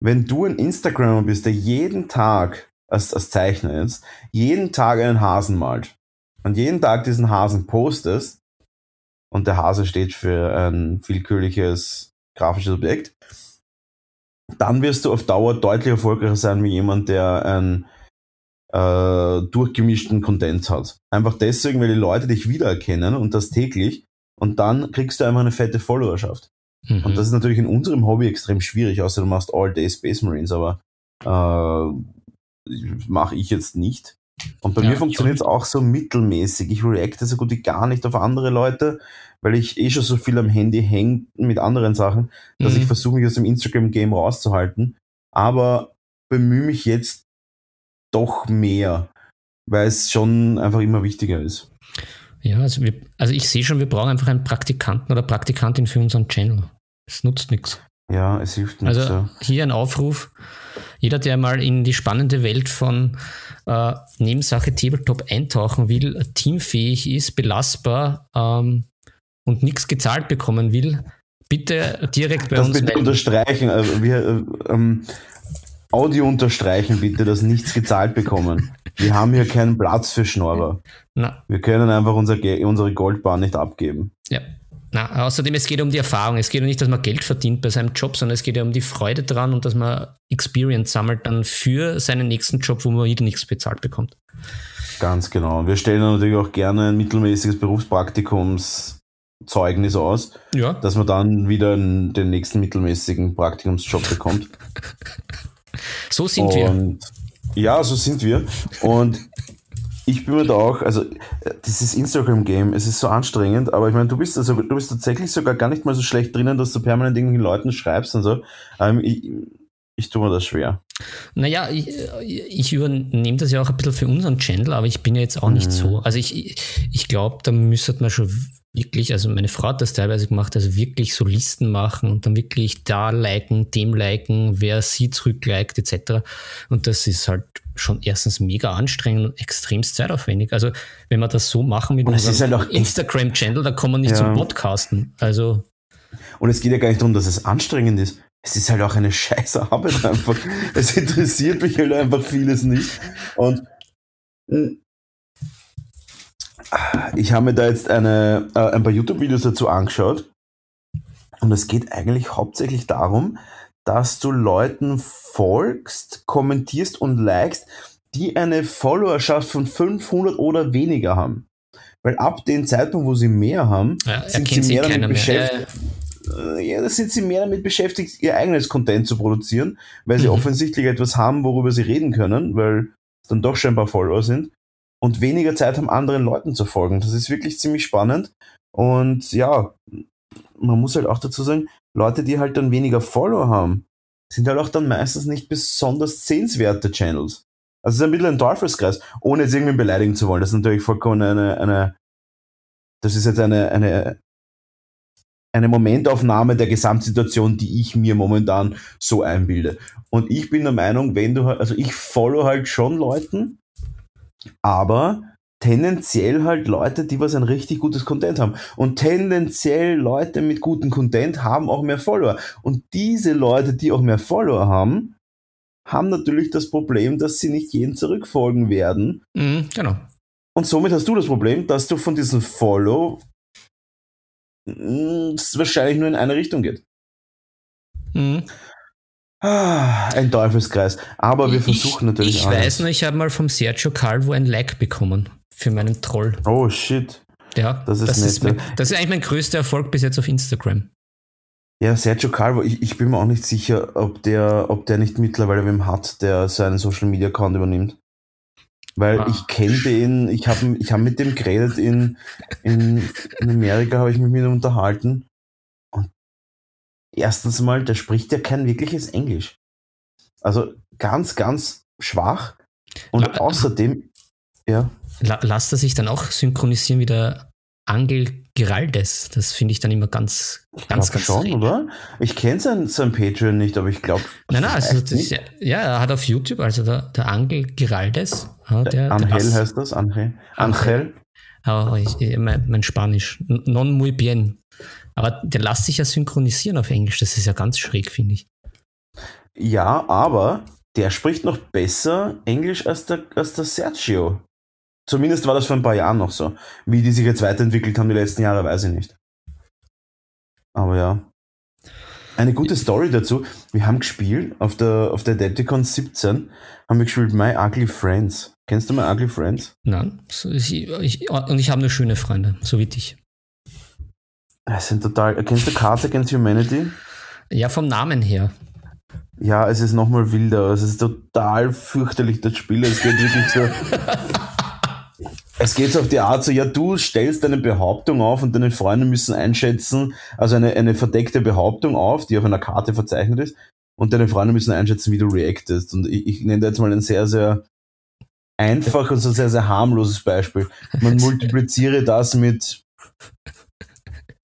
Wenn du ein Instagrammer bist, der jeden Tag als, als Zeichner jetzt, jeden Tag einen Hasen malt und jeden Tag diesen Hasen postest und der Hase steht für ein willkürliches grafisches Objekt, dann wirst du auf Dauer deutlich erfolgreicher sein wie jemand, der einen äh, durchgemischten Content hat. Einfach deswegen, weil die Leute dich wiedererkennen und das täglich und dann kriegst du einfach eine fette Followerschaft. Mhm. Und das ist natürlich in unserem Hobby extrem schwierig, außer du machst All Day Space Marines, aber äh, mache ich jetzt nicht. Und bei Ja, mir funktioniert es auch so mittelmäßig. Ich reacte so gut wie gar nicht auf andere Leute, weil ich eh schon so viel am Handy hänge mit anderen Sachen, dass Mhm. ich versuche, mich aus dem Instagram-Game rauszuhalten. Aber bemühe mich jetzt doch mehr, weil es schon einfach immer wichtiger ist. Ja, also, wir, also ich sehe schon, wir brauchen einfach einen Praktikanten oder Praktikantin für unseren Channel. Es nutzt nichts. Ja, es hilft nichts. Also ja. hier ein Aufruf. Jeder, der mal in die spannende Welt von äh, Nebensache Tabletop eintauchen will, teamfähig ist, belastbar ähm, und nichts gezahlt bekommen will, bitte direkt bei Das uns bitte unterstreichen, also wir, äh, ähm, Audio unterstreichen bitte, dass nichts gezahlt bekommen. Wir haben hier keinen Platz für Schnorrer. Na, Wir können einfach unser, unsere Goldbar nicht abgeben. ja. Na, außerdem, es geht um die Erfahrung. Es geht ja nicht, dass man Geld verdient bei seinem Job, sondern es geht ja um die Freude dran und dass man Experience sammelt dann für seinen nächsten Job, wo man wieder nichts bezahlt bekommt. Ganz genau. Wir stellen natürlich auch gerne ein mittelmäßiges Berufspraktikumszeugnis aus, Ja. dass man dann wieder den nächsten mittelmäßigen Praktikumsjob bekommt. So sind wir. Und ja, so sind wir. Und ich bin mir da auch, also äh, dieses Instagram-Game, es ist so anstrengend, aber ich meine, du bist also du bist tatsächlich sogar gar nicht mal so schlecht drinnen, dass du permanent irgendwelchen Leuten schreibst und so. Ähm, ich, ich tue mir das schwer. Naja, ich, ich übernehme das ja auch ein bisschen für unseren Channel, aber ich bin ja jetzt auch nicht Mhm. so. Also ich, ich glaube, da müsste man schon wirklich, also meine Frau hat das teilweise gemacht, also wirklich so Listen machen und dann wirklich da liken, dem liken, wer sie zurückliked etc. Und das ist halt schon erstens mega anstrengend und extremst zeitaufwendig. Also wenn wir das so machen mit unserem halt Instagram-Channel, da kommen wir nicht Ja. zum Podcasten. Also Und es geht ja gar nicht darum, dass es anstrengend ist. Es ist halt auch eine scheiße Arbeit einfach. es interessiert mich halt einfach vieles nicht. Und mh, ich habe mir da jetzt eine, äh, ein paar YouTube-Videos dazu angeschaut. Und es geht eigentlich hauptsächlich darum, dass du Leuten folgst, kommentierst und likest, die eine Followerschaft von 500 oder weniger haben. Weil ab dem Zeitpunkt, wo sie mehr haben, ja, sind sie mehr damit mehr. beschäftigt, Äh, äh, ja, da sind sie mehr damit beschäftigt, ihr eigenes Content zu produzieren, weil sie Mhm. offensichtlich etwas haben, worüber sie reden können, weil es dann doch scheinbar Follower sind und weniger Zeit haben, anderen Leuten zu folgen. Das ist wirklich ziemlich spannend. Und ja, man muss halt auch dazu sagen, Leute, die halt dann weniger Follower haben, sind halt auch dann meistens nicht besonders sehenswerte Channels. Also es ist ein bisschen ein Teufelskreis, ohne jetzt irgendwie beleidigen zu wollen. Das ist natürlich vollkommen eine, eine das ist jetzt eine, eine, eine Momentaufnahme der Gesamtsituation, die ich mir momentan so einbilde. Und ich bin der Meinung, wenn du, also ich follow halt schon Leuten, aber tendenziell halt Leute, die was ein richtig gutes Content haben. Und tendenziell Leute mit gutem Content haben auch mehr Follower. Und diese Leute, die auch mehr Follower haben, haben natürlich das Problem, dass sie nicht jeden zurückfolgen werden. mhm, genau. Und somit hast du das Problem, dass du von diesem Follow mh, es wahrscheinlich nur in eine Richtung geht. Mhm. Ah, ein Teufelskreis. Aber wir versuchen ich, natürlich Ich alles. weiß nur, ich habe mal vom Sergio Calvo ein Like bekommen für meinen Troll. Oh shit. Ja, Das ist nett, mein, ja. das ist eigentlich mein größter Erfolg bis jetzt auf Instagram. Ja, Sergio Calvo, ich, ich bin mir auch nicht sicher, ob der, ob der nicht mittlerweile wem hat, der seinen Social Media Account übernimmt. Weil Ah. ich kenne den, ich habe ich hab mit dem geredet in, in, in Amerika, habe ich mich mit ihm unterhalten. Und erstens mal, der spricht ja kein wirkliches Englisch. Also ganz, ganz schwach. Und La- außerdem, ja. La lasst er sich dann auch synchronisieren wie der Angel Giraldes. Das finde ich dann immer ganz, ganz, ganz schon, schräg. oder? Ich kenne sein, sein Patreon nicht, aber ich glaube. Nein, nein, also das, ja, ja, er hat auf YouTube, also der, der Angel Giraldes, der, der Angel Ass- heißt das, Angel. Angel. Angel. Aber ich, ich- mein, mein Spanisch, non muy bien. Aber der lässt sich ja synchronisieren auf Englisch. Das ist ja ganz schräg, finde ich. Ja, aber der spricht noch besser Englisch als der, als der Sergio. Zumindest war das vor ein paar Jahren noch so. Wie die sich jetzt weiterentwickelt haben die letzten Jahre, weiß ich nicht. Aber ja. Eine gute Story dazu. Wir haben gespielt auf der, auf der Adepticon 17, haben wir gespielt My Ugly Friends. Kennst du My Ugly Friends? Nein, ich, und ich habe nur schöne Freunde, so wie dich. Das sind total. Kennst du Cards Against Humanity? Ja, vom Namen her. ja, es ist nochmal wilder. Es ist total fürchterlich, das Spiel. Es geht wirklich so. es geht so auf die Art so, ja, du stellst eine Behauptung auf und deine Freunde müssen einschätzen, also eine, eine verdeckte Behauptung auf, die auf einer Karte verzeichnet ist, und deine Freunde müssen einschätzen, wie du reactest. Und ich, ich nenne da jetzt mal ein sehr, sehr einfach und so sehr, sehr harmloses Beispiel. Man multipliziere das mit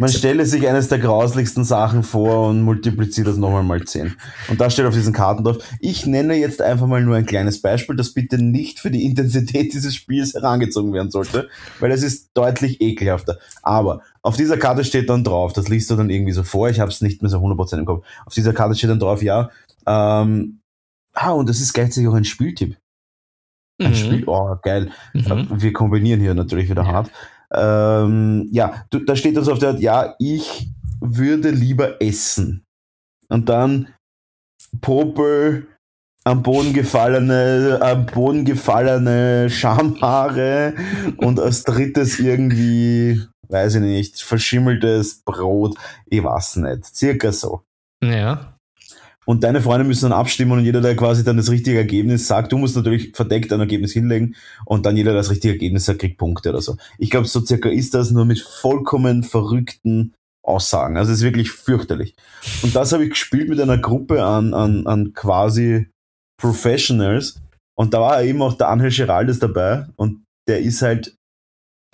man stelle sich eines der grauslichsten Sachen vor und multipliziert das nochmal mal 10. Und da steht auf diesen Karten drauf. Ich nenne jetzt einfach mal nur ein kleines Beispiel, das bitte nicht für die Intensität dieses Spiels herangezogen werden sollte, weil es ist deutlich ekelhafter. Aber auf dieser Karte steht dann drauf, das liest du dann irgendwie so vor, ich habe es nicht mehr so 100% im Kopf. Auf dieser Karte steht dann drauf, ja, ähm, ah, und das ist gleichzeitig auch ein Spieltipp. Ein mhm. Spiel, oh, geil. Mhm. Wir kombinieren hier natürlich wieder hart. Ähm, ja, da steht also auf der, ja, ich würde lieber essen. Und dann Popel, am Boden gefallene, am Boden gefallene Schamhaare und als drittes irgendwie, weiß ich nicht, verschimmeltes Brot, ich weiß nicht, circa so. Ja. Und deine Freunde müssen dann abstimmen und jeder, der quasi dann das richtige Ergebnis sagt, du musst natürlich verdeckt ein Ergebnis hinlegen und dann jeder, der das richtige Ergebnis sagt, kriegt Punkte oder so. Ich glaube, so circa ist das nur mit vollkommen verrückten Aussagen. Also es ist wirklich fürchterlich. Und das habe ich gespielt mit einer Gruppe an, an, an quasi Professionals. Und da war eben auch der Angel Geraldes dabei und der ist halt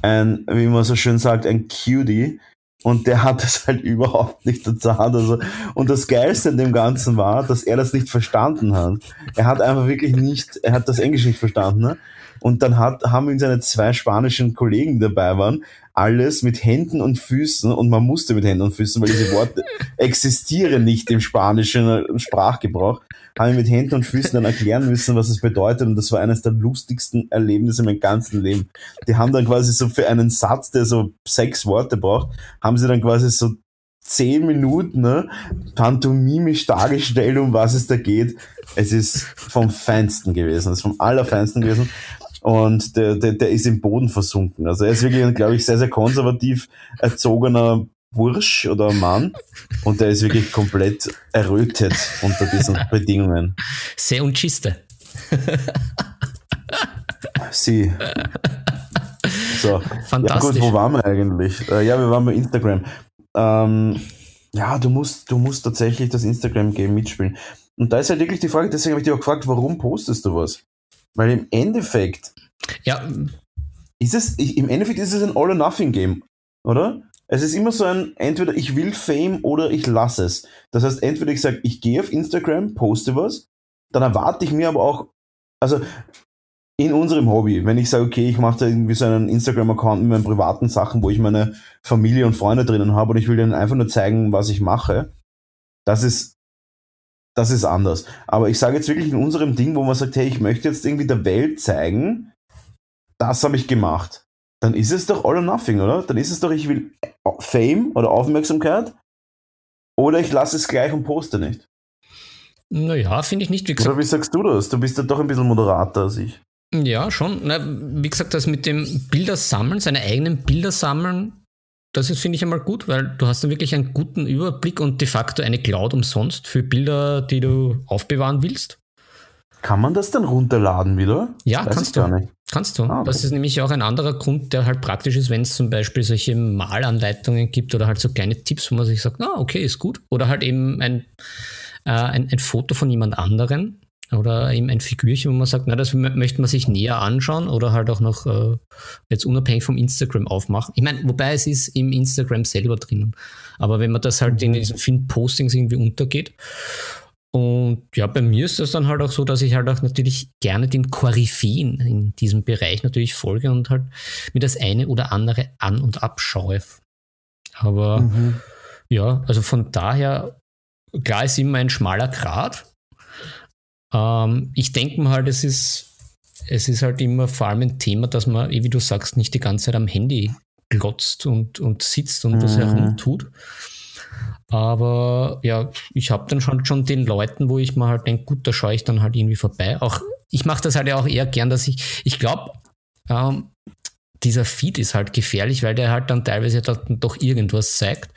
ein, wie man so schön sagt, ein Cutie. Und der hat es halt überhaupt nicht erzahlt. Also, und das Geilste in dem Ganzen war, dass er das nicht verstanden hat. Er hat einfach wirklich nicht, er hat das Englisch nicht verstanden. Ne? Und dann hat, haben ihn seine zwei spanischen Kollegen, dabei waren, alles mit Händen und Füßen und man musste mit Händen und Füßen, weil diese Worte existieren nicht im spanischen Sprachgebrauch, haben ihn mit Händen und Füßen dann erklären müssen, was es bedeutet und das war eines der lustigsten Erlebnisse in meinem ganzen Leben. Die haben dann quasi so für einen Satz, der so sechs Worte braucht, haben sie dann quasi so zehn Minuten ne, pantomimisch dargestellt, um was es da geht. Es ist vom Feinsten gewesen, es ist vom Allerfeinsten gewesen und der, der, der ist im Boden versunken. Also er ist wirklich, glaube ich, sehr, sehr konservativ erzogener Bursch oder Mann und der ist wirklich komplett errötet unter diesen Bedingungen. Sehr unschiste. Sie. So. Fantastisch. Ja gut, wo waren wir eigentlich? Äh, ja, wir waren bei Instagram. Ähm, ja, du musst, du musst tatsächlich das Instagram-Game mitspielen. Und da ist halt wirklich die Frage, deswegen habe ich dich auch gefragt, warum postest du was? Weil im Endeffekt. Ja. Ist es, im Endeffekt ist es ein All-or-Nothing-Game, oder? Es ist immer so ein, entweder ich will Fame oder ich lasse es. Das heißt, entweder ich sage, ich gehe auf Instagram, poste was, dann erwarte ich mir aber auch, also in unserem Hobby, wenn ich sage, okay, ich mache da irgendwie so einen Instagram-Account mit meinen privaten Sachen, wo ich meine Familie und Freunde drinnen habe und ich will denen einfach nur zeigen, was ich mache, das ist das ist anders. Aber ich sage jetzt wirklich in unserem Ding, wo man sagt, hey, ich möchte jetzt irgendwie der Welt zeigen, das habe ich gemacht. Dann ist es doch all or nothing, oder? Dann ist es doch, ich will Fame oder Aufmerksamkeit oder ich lasse es gleich und poste nicht. Naja, finde ich nicht. Wie gesagt, oder wie sagst du das? Du bist ja doch ein bisschen moderater als ich. Ja, schon. Na, wie gesagt, das mit dem Bilder sammeln, seine eigenen Bilder sammeln, das ist, finde ich, einmal gut, weil du hast dann wirklich einen guten Überblick und de facto eine Cloud umsonst für Bilder, die du aufbewahren willst. Kann man das dann runterladen wieder? Ja, kannst du. Kannst du. Ah. Das ist nämlich auch ein anderer Grund, der halt praktisch ist, wenn es zum Beispiel solche Malanleitungen gibt oder halt so kleine Tipps, wo man sich sagt, ah, okay, ist gut. Oder halt eben ein, äh, ein, ein Foto von jemand anderen, oder eben ein Figürchen, wo man sagt, na, das möchte man sich näher anschauen oder halt auch noch äh, jetzt unabhängig vom Instagram aufmachen. Ich meine, wobei es ist im Instagram selber drinnen. Aber wenn man das halt in diesen vielen Postings irgendwie untergeht. Und ja, bei mir ist das dann halt auch so, dass ich halt auch natürlich gerne den Koryphäen in diesem Bereich natürlich folge und halt mir das eine oder andere an- und abschaue. Aber mhm. ja, also von daher, klar ist immer ein schmaler Grat, ähm, ich denke mal halt, es ist, es ist halt immer vor allem ein Thema, dass man, wie du sagst, nicht die ganze Zeit am Handy glotzt und, und sitzt und mhm. was herumtut. Aber ja, ich habe dann schon, schon den Leuten, wo ich mir halt denke, gut, da schaue ich dann halt irgendwie vorbei. Auch ich mache das halt ja auch eher gern, dass ich, ich glaube, ähm, dieser Feed ist halt gefährlich, weil der halt dann teilweise doch irgendwas zeigt.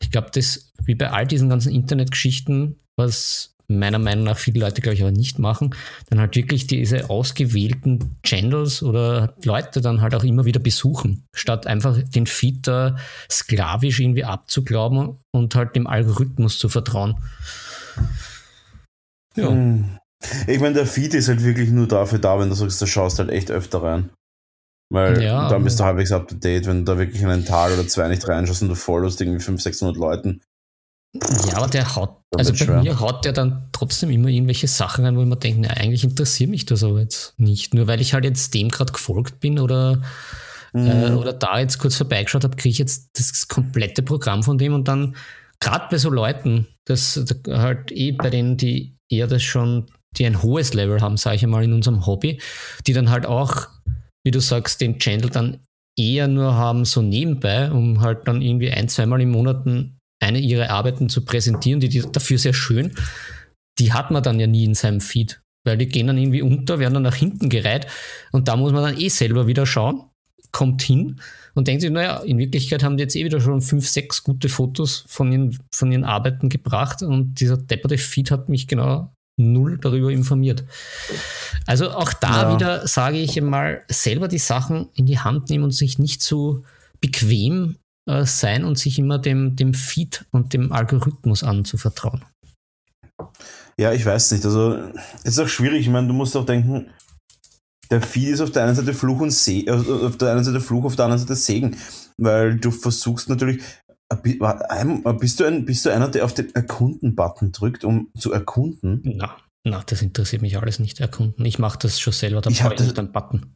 Ich glaube, das, wie bei all diesen ganzen Internetgeschichten, was meiner Meinung nach viele Leute, glaube ich, aber nicht machen, dann halt wirklich diese ausgewählten Channels oder Leute dann halt auch immer wieder besuchen, statt einfach den Feed da sklavisch irgendwie abzuglauben und halt dem Algorithmus zu vertrauen. Ja. Hm. Ich meine, der Feed ist halt wirklich nur dafür da, wenn du sagst, du schaust halt echt öfter rein. Weil ja, dann bist du halbwegs up to date, wenn du da wirklich einen Tag oder zwei nicht reinschaust und du followst irgendwie 500, 600 Leuten. Ja, aber der haut, also bei mir haut der dann trotzdem immer irgendwelche Sachen rein, wo ich mir denke, na, eigentlich interessiert mich das aber jetzt nicht. Nur weil ich halt jetzt dem gerade gefolgt bin oder, mhm. äh, oder da jetzt kurz vorbeigeschaut habe, kriege ich jetzt das komplette Programm von dem und dann, gerade bei so Leuten, das halt eh bei denen, die eher das schon, die ein hohes Level haben, sage ich einmal, in unserem Hobby, die dann halt auch, wie du sagst, den Channel dann eher nur haben so nebenbei, um halt dann irgendwie ein, zweimal im Monat eine ihrer Arbeiten zu präsentieren, die, die dafür sehr schön, die hat man dann ja nie in seinem Feed, weil die gehen dann irgendwie unter, werden dann nach hinten gereiht und da muss man dann eh selber wieder schauen, kommt hin und denkt sich, naja, in Wirklichkeit haben die jetzt eh wieder schon fünf, sechs gute Fotos von ihren, von ihren Arbeiten gebracht und dieser depperte Feed hat mich genau null darüber informiert. Also auch da ja. wieder sage ich mal, selber die Sachen in die Hand nehmen und sich nicht zu bequem äh, sein und sich immer dem, dem Feed und dem Algorithmus anzuvertrauen. Ja, ich weiß nicht. Also, es ist auch schwierig. Ich meine, du musst auch denken, der Feed ist auf der einen Seite Fluch und Se äh, auf der einen Seite Fluch, auf der anderen Seite Segen. Weil du versuchst natürlich, äh, bist du, ein, bist du einer, der auf den Erkunden-Button drückt, um zu erkunden? Na, na, das interessiert mich alles nicht, erkunden. Ich mache das schon selber, da brauche ich nicht einen Button.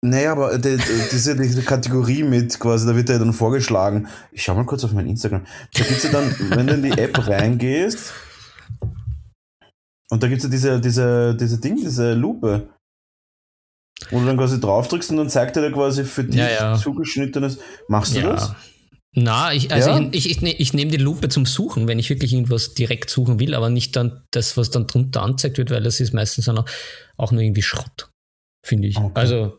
Naja, aber die, diese, diese Kategorie mit quasi, da wird ja dann vorgeschlagen. Ich schau mal kurz auf mein Instagram. Da gibt es ja dann, wenn du in die App reingehst, und da gibt es ja diese, diese, diese Ding, diese Lupe. Wo du dann quasi draufdrückst und dann zeigt er dir quasi für dich ja, ja. zugeschnittenes. Machst du ja. das? Na, ich, also ja? ich, ich, ich, ich nehme die Lupe zum Suchen, wenn ich wirklich irgendwas direkt suchen will, aber nicht dann das, was dann drunter anzeigt wird, weil das ist meistens auch, auch nur irgendwie Schrott, finde ich. Okay. Also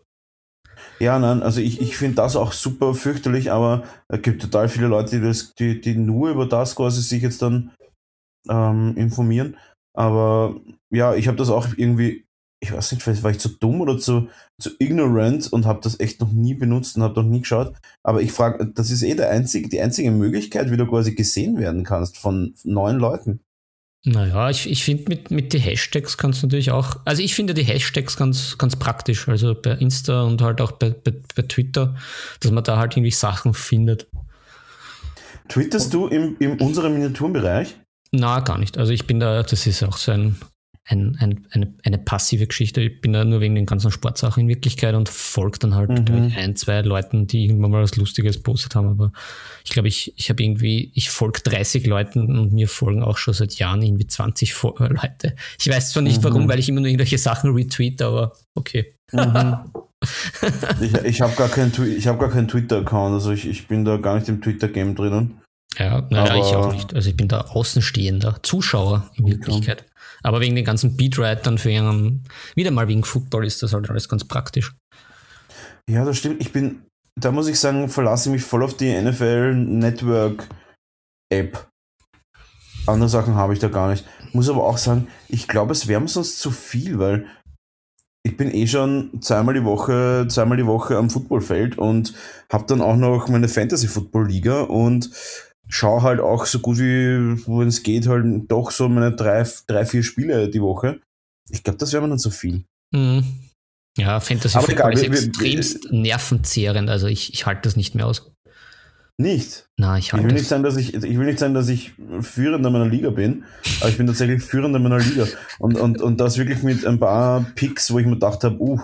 ja, nein, also ich, ich finde das auch super fürchterlich, aber es gibt total viele Leute, die, das, die, die nur über das quasi sich jetzt dann ähm, informieren. Aber ja, ich habe das auch irgendwie, ich weiß nicht, vielleicht war ich zu dumm oder zu, zu ignorant und habe das echt noch nie benutzt und habe noch nie geschaut. Aber ich frage, das ist eh der einzige, die einzige Möglichkeit, wie du quasi gesehen werden kannst von neuen Leuten. Naja, ich, ich finde mit, mit den Hashtags kannst du natürlich auch, also ich finde die Hashtags ganz, ganz praktisch, also bei Insta und halt auch bei, bei, bei Twitter, dass man da halt irgendwie Sachen findet. Twitterst du im, in unserem Miniaturenbereich? Na, gar nicht. Also ich bin da, das ist auch so ein, ein, ein, eine, eine passive Geschichte. Ich bin da nur wegen den ganzen Sportsachen in Wirklichkeit und folge dann halt mhm. ein, zwei Leuten, die irgendwann mal was Lustiges postet haben. Aber ich glaube, ich, ich habe irgendwie, ich folge 30 Leuten und mir folgen auch schon seit Jahren irgendwie 20 Leute. Ich weiß zwar nicht mhm. warum, weil ich immer nur irgendwelche Sachen retweet, aber okay. Mhm. ich ich habe gar keinen hab kein Twitter-Account, also ich, ich bin da gar nicht im Twitter-Game drinnen. Ja, naja, ich auch nicht. Also ich bin da Außenstehender, Zuschauer in Wirklichkeit. Aber wegen den ganzen Beatwritern für ihren, wieder mal wegen Football ist das halt alles ganz praktisch. Ja, das stimmt. Ich bin, da muss ich sagen, verlasse ich mich voll auf die NFL Network App. Andere Sachen habe ich da gar nicht. Muss aber auch sagen, ich glaube, es wäre sonst zu viel, weil ich bin eh schon zweimal die Woche, zweimal die Woche am Footballfeld und habe dann auch noch meine Fantasy Football Liga und schaue halt auch so gut wie, wo es geht, halt doch so meine drei, drei vier Spiele die Woche. Ich glaube, das wäre mir dann zu viel. Mhm. Ja, Fantasy Aber Football egal, ist extremst wir, nervenzehrend, also ich, ich halte das nicht mehr aus. Nicht? Nein, ich halte ich will nicht sein, dass ich, ich will nicht sein, dass ich Führender meiner Liga bin, aber ich bin tatsächlich Führender meiner Liga. Und, und, und das wirklich mit ein paar Picks, wo ich mir gedacht habe, uh,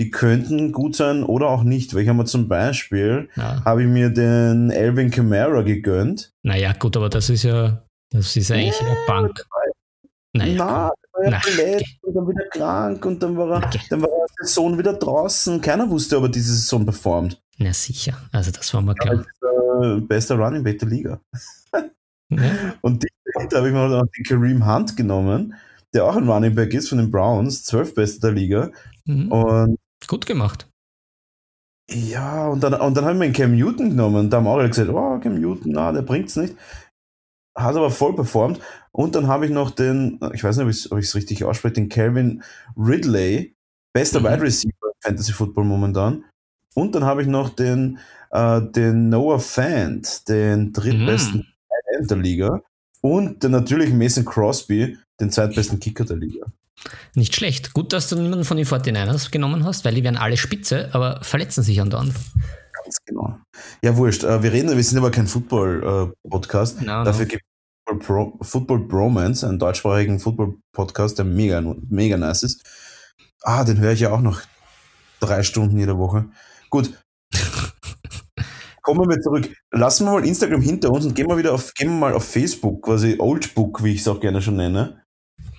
die könnten gut sein oder auch nicht. Weil ich habe zum Beispiel, ja. habe ich mir den Alvin Kamara gegönnt. Naja, gut, aber das ist ja, das ist eigentlich ja, eine Bank. Naja, Na, war ja verletzt und dann wieder krank und dann war, er, okay. dann war der Sohn wieder draußen. Keiner wusste, ob er diese Saison performt. Na sicher, also das war mal klar. Ja, der bester Running Back der Liga. Ja. Und da habe ich mal auch den Kareem Hunt genommen, der auch ein Running Back ist von den Browns, zwölf bester der Liga. Mhm. Und Gut gemacht. Ja, und dann, und dann haben wir einen Cam Newton genommen und da haben auch alle gesagt, oh, Cam Newton, na, der bringt's nicht. hat aber voll performt. Und dann habe ich noch den, ich weiß nicht, ob ich es richtig ausspreche, den Calvin Ridley, bester mhm. Wide Receiver im Fantasy Football momentan. Und dann habe ich noch den, äh, den Noah Fant, den drittbesten mhm. der Liga. Und den natürlich Mason Crosby, den zweitbesten Kicker der Liga. Nicht schlecht. Gut, dass du niemanden von den 49ers genommen hast, weil die werden alle spitze, aber verletzen sich andauernd. Ganz genau. Ja, wurscht. Äh, wir reden, wir sind aber kein Football-Podcast. No, Dafür no. gibt es Football, Football Bromance, einen deutschsprachigen Football-Podcast, der mega, mega nice ist. Ah, den höre ich ja auch noch drei Stunden jede Woche. Gut. Kommen wir zurück. Lassen wir mal Instagram hinter uns und gehen wir wieder auf, gehen wir mal auf Facebook, quasi Oldbook, wie ich es auch gerne schon nenne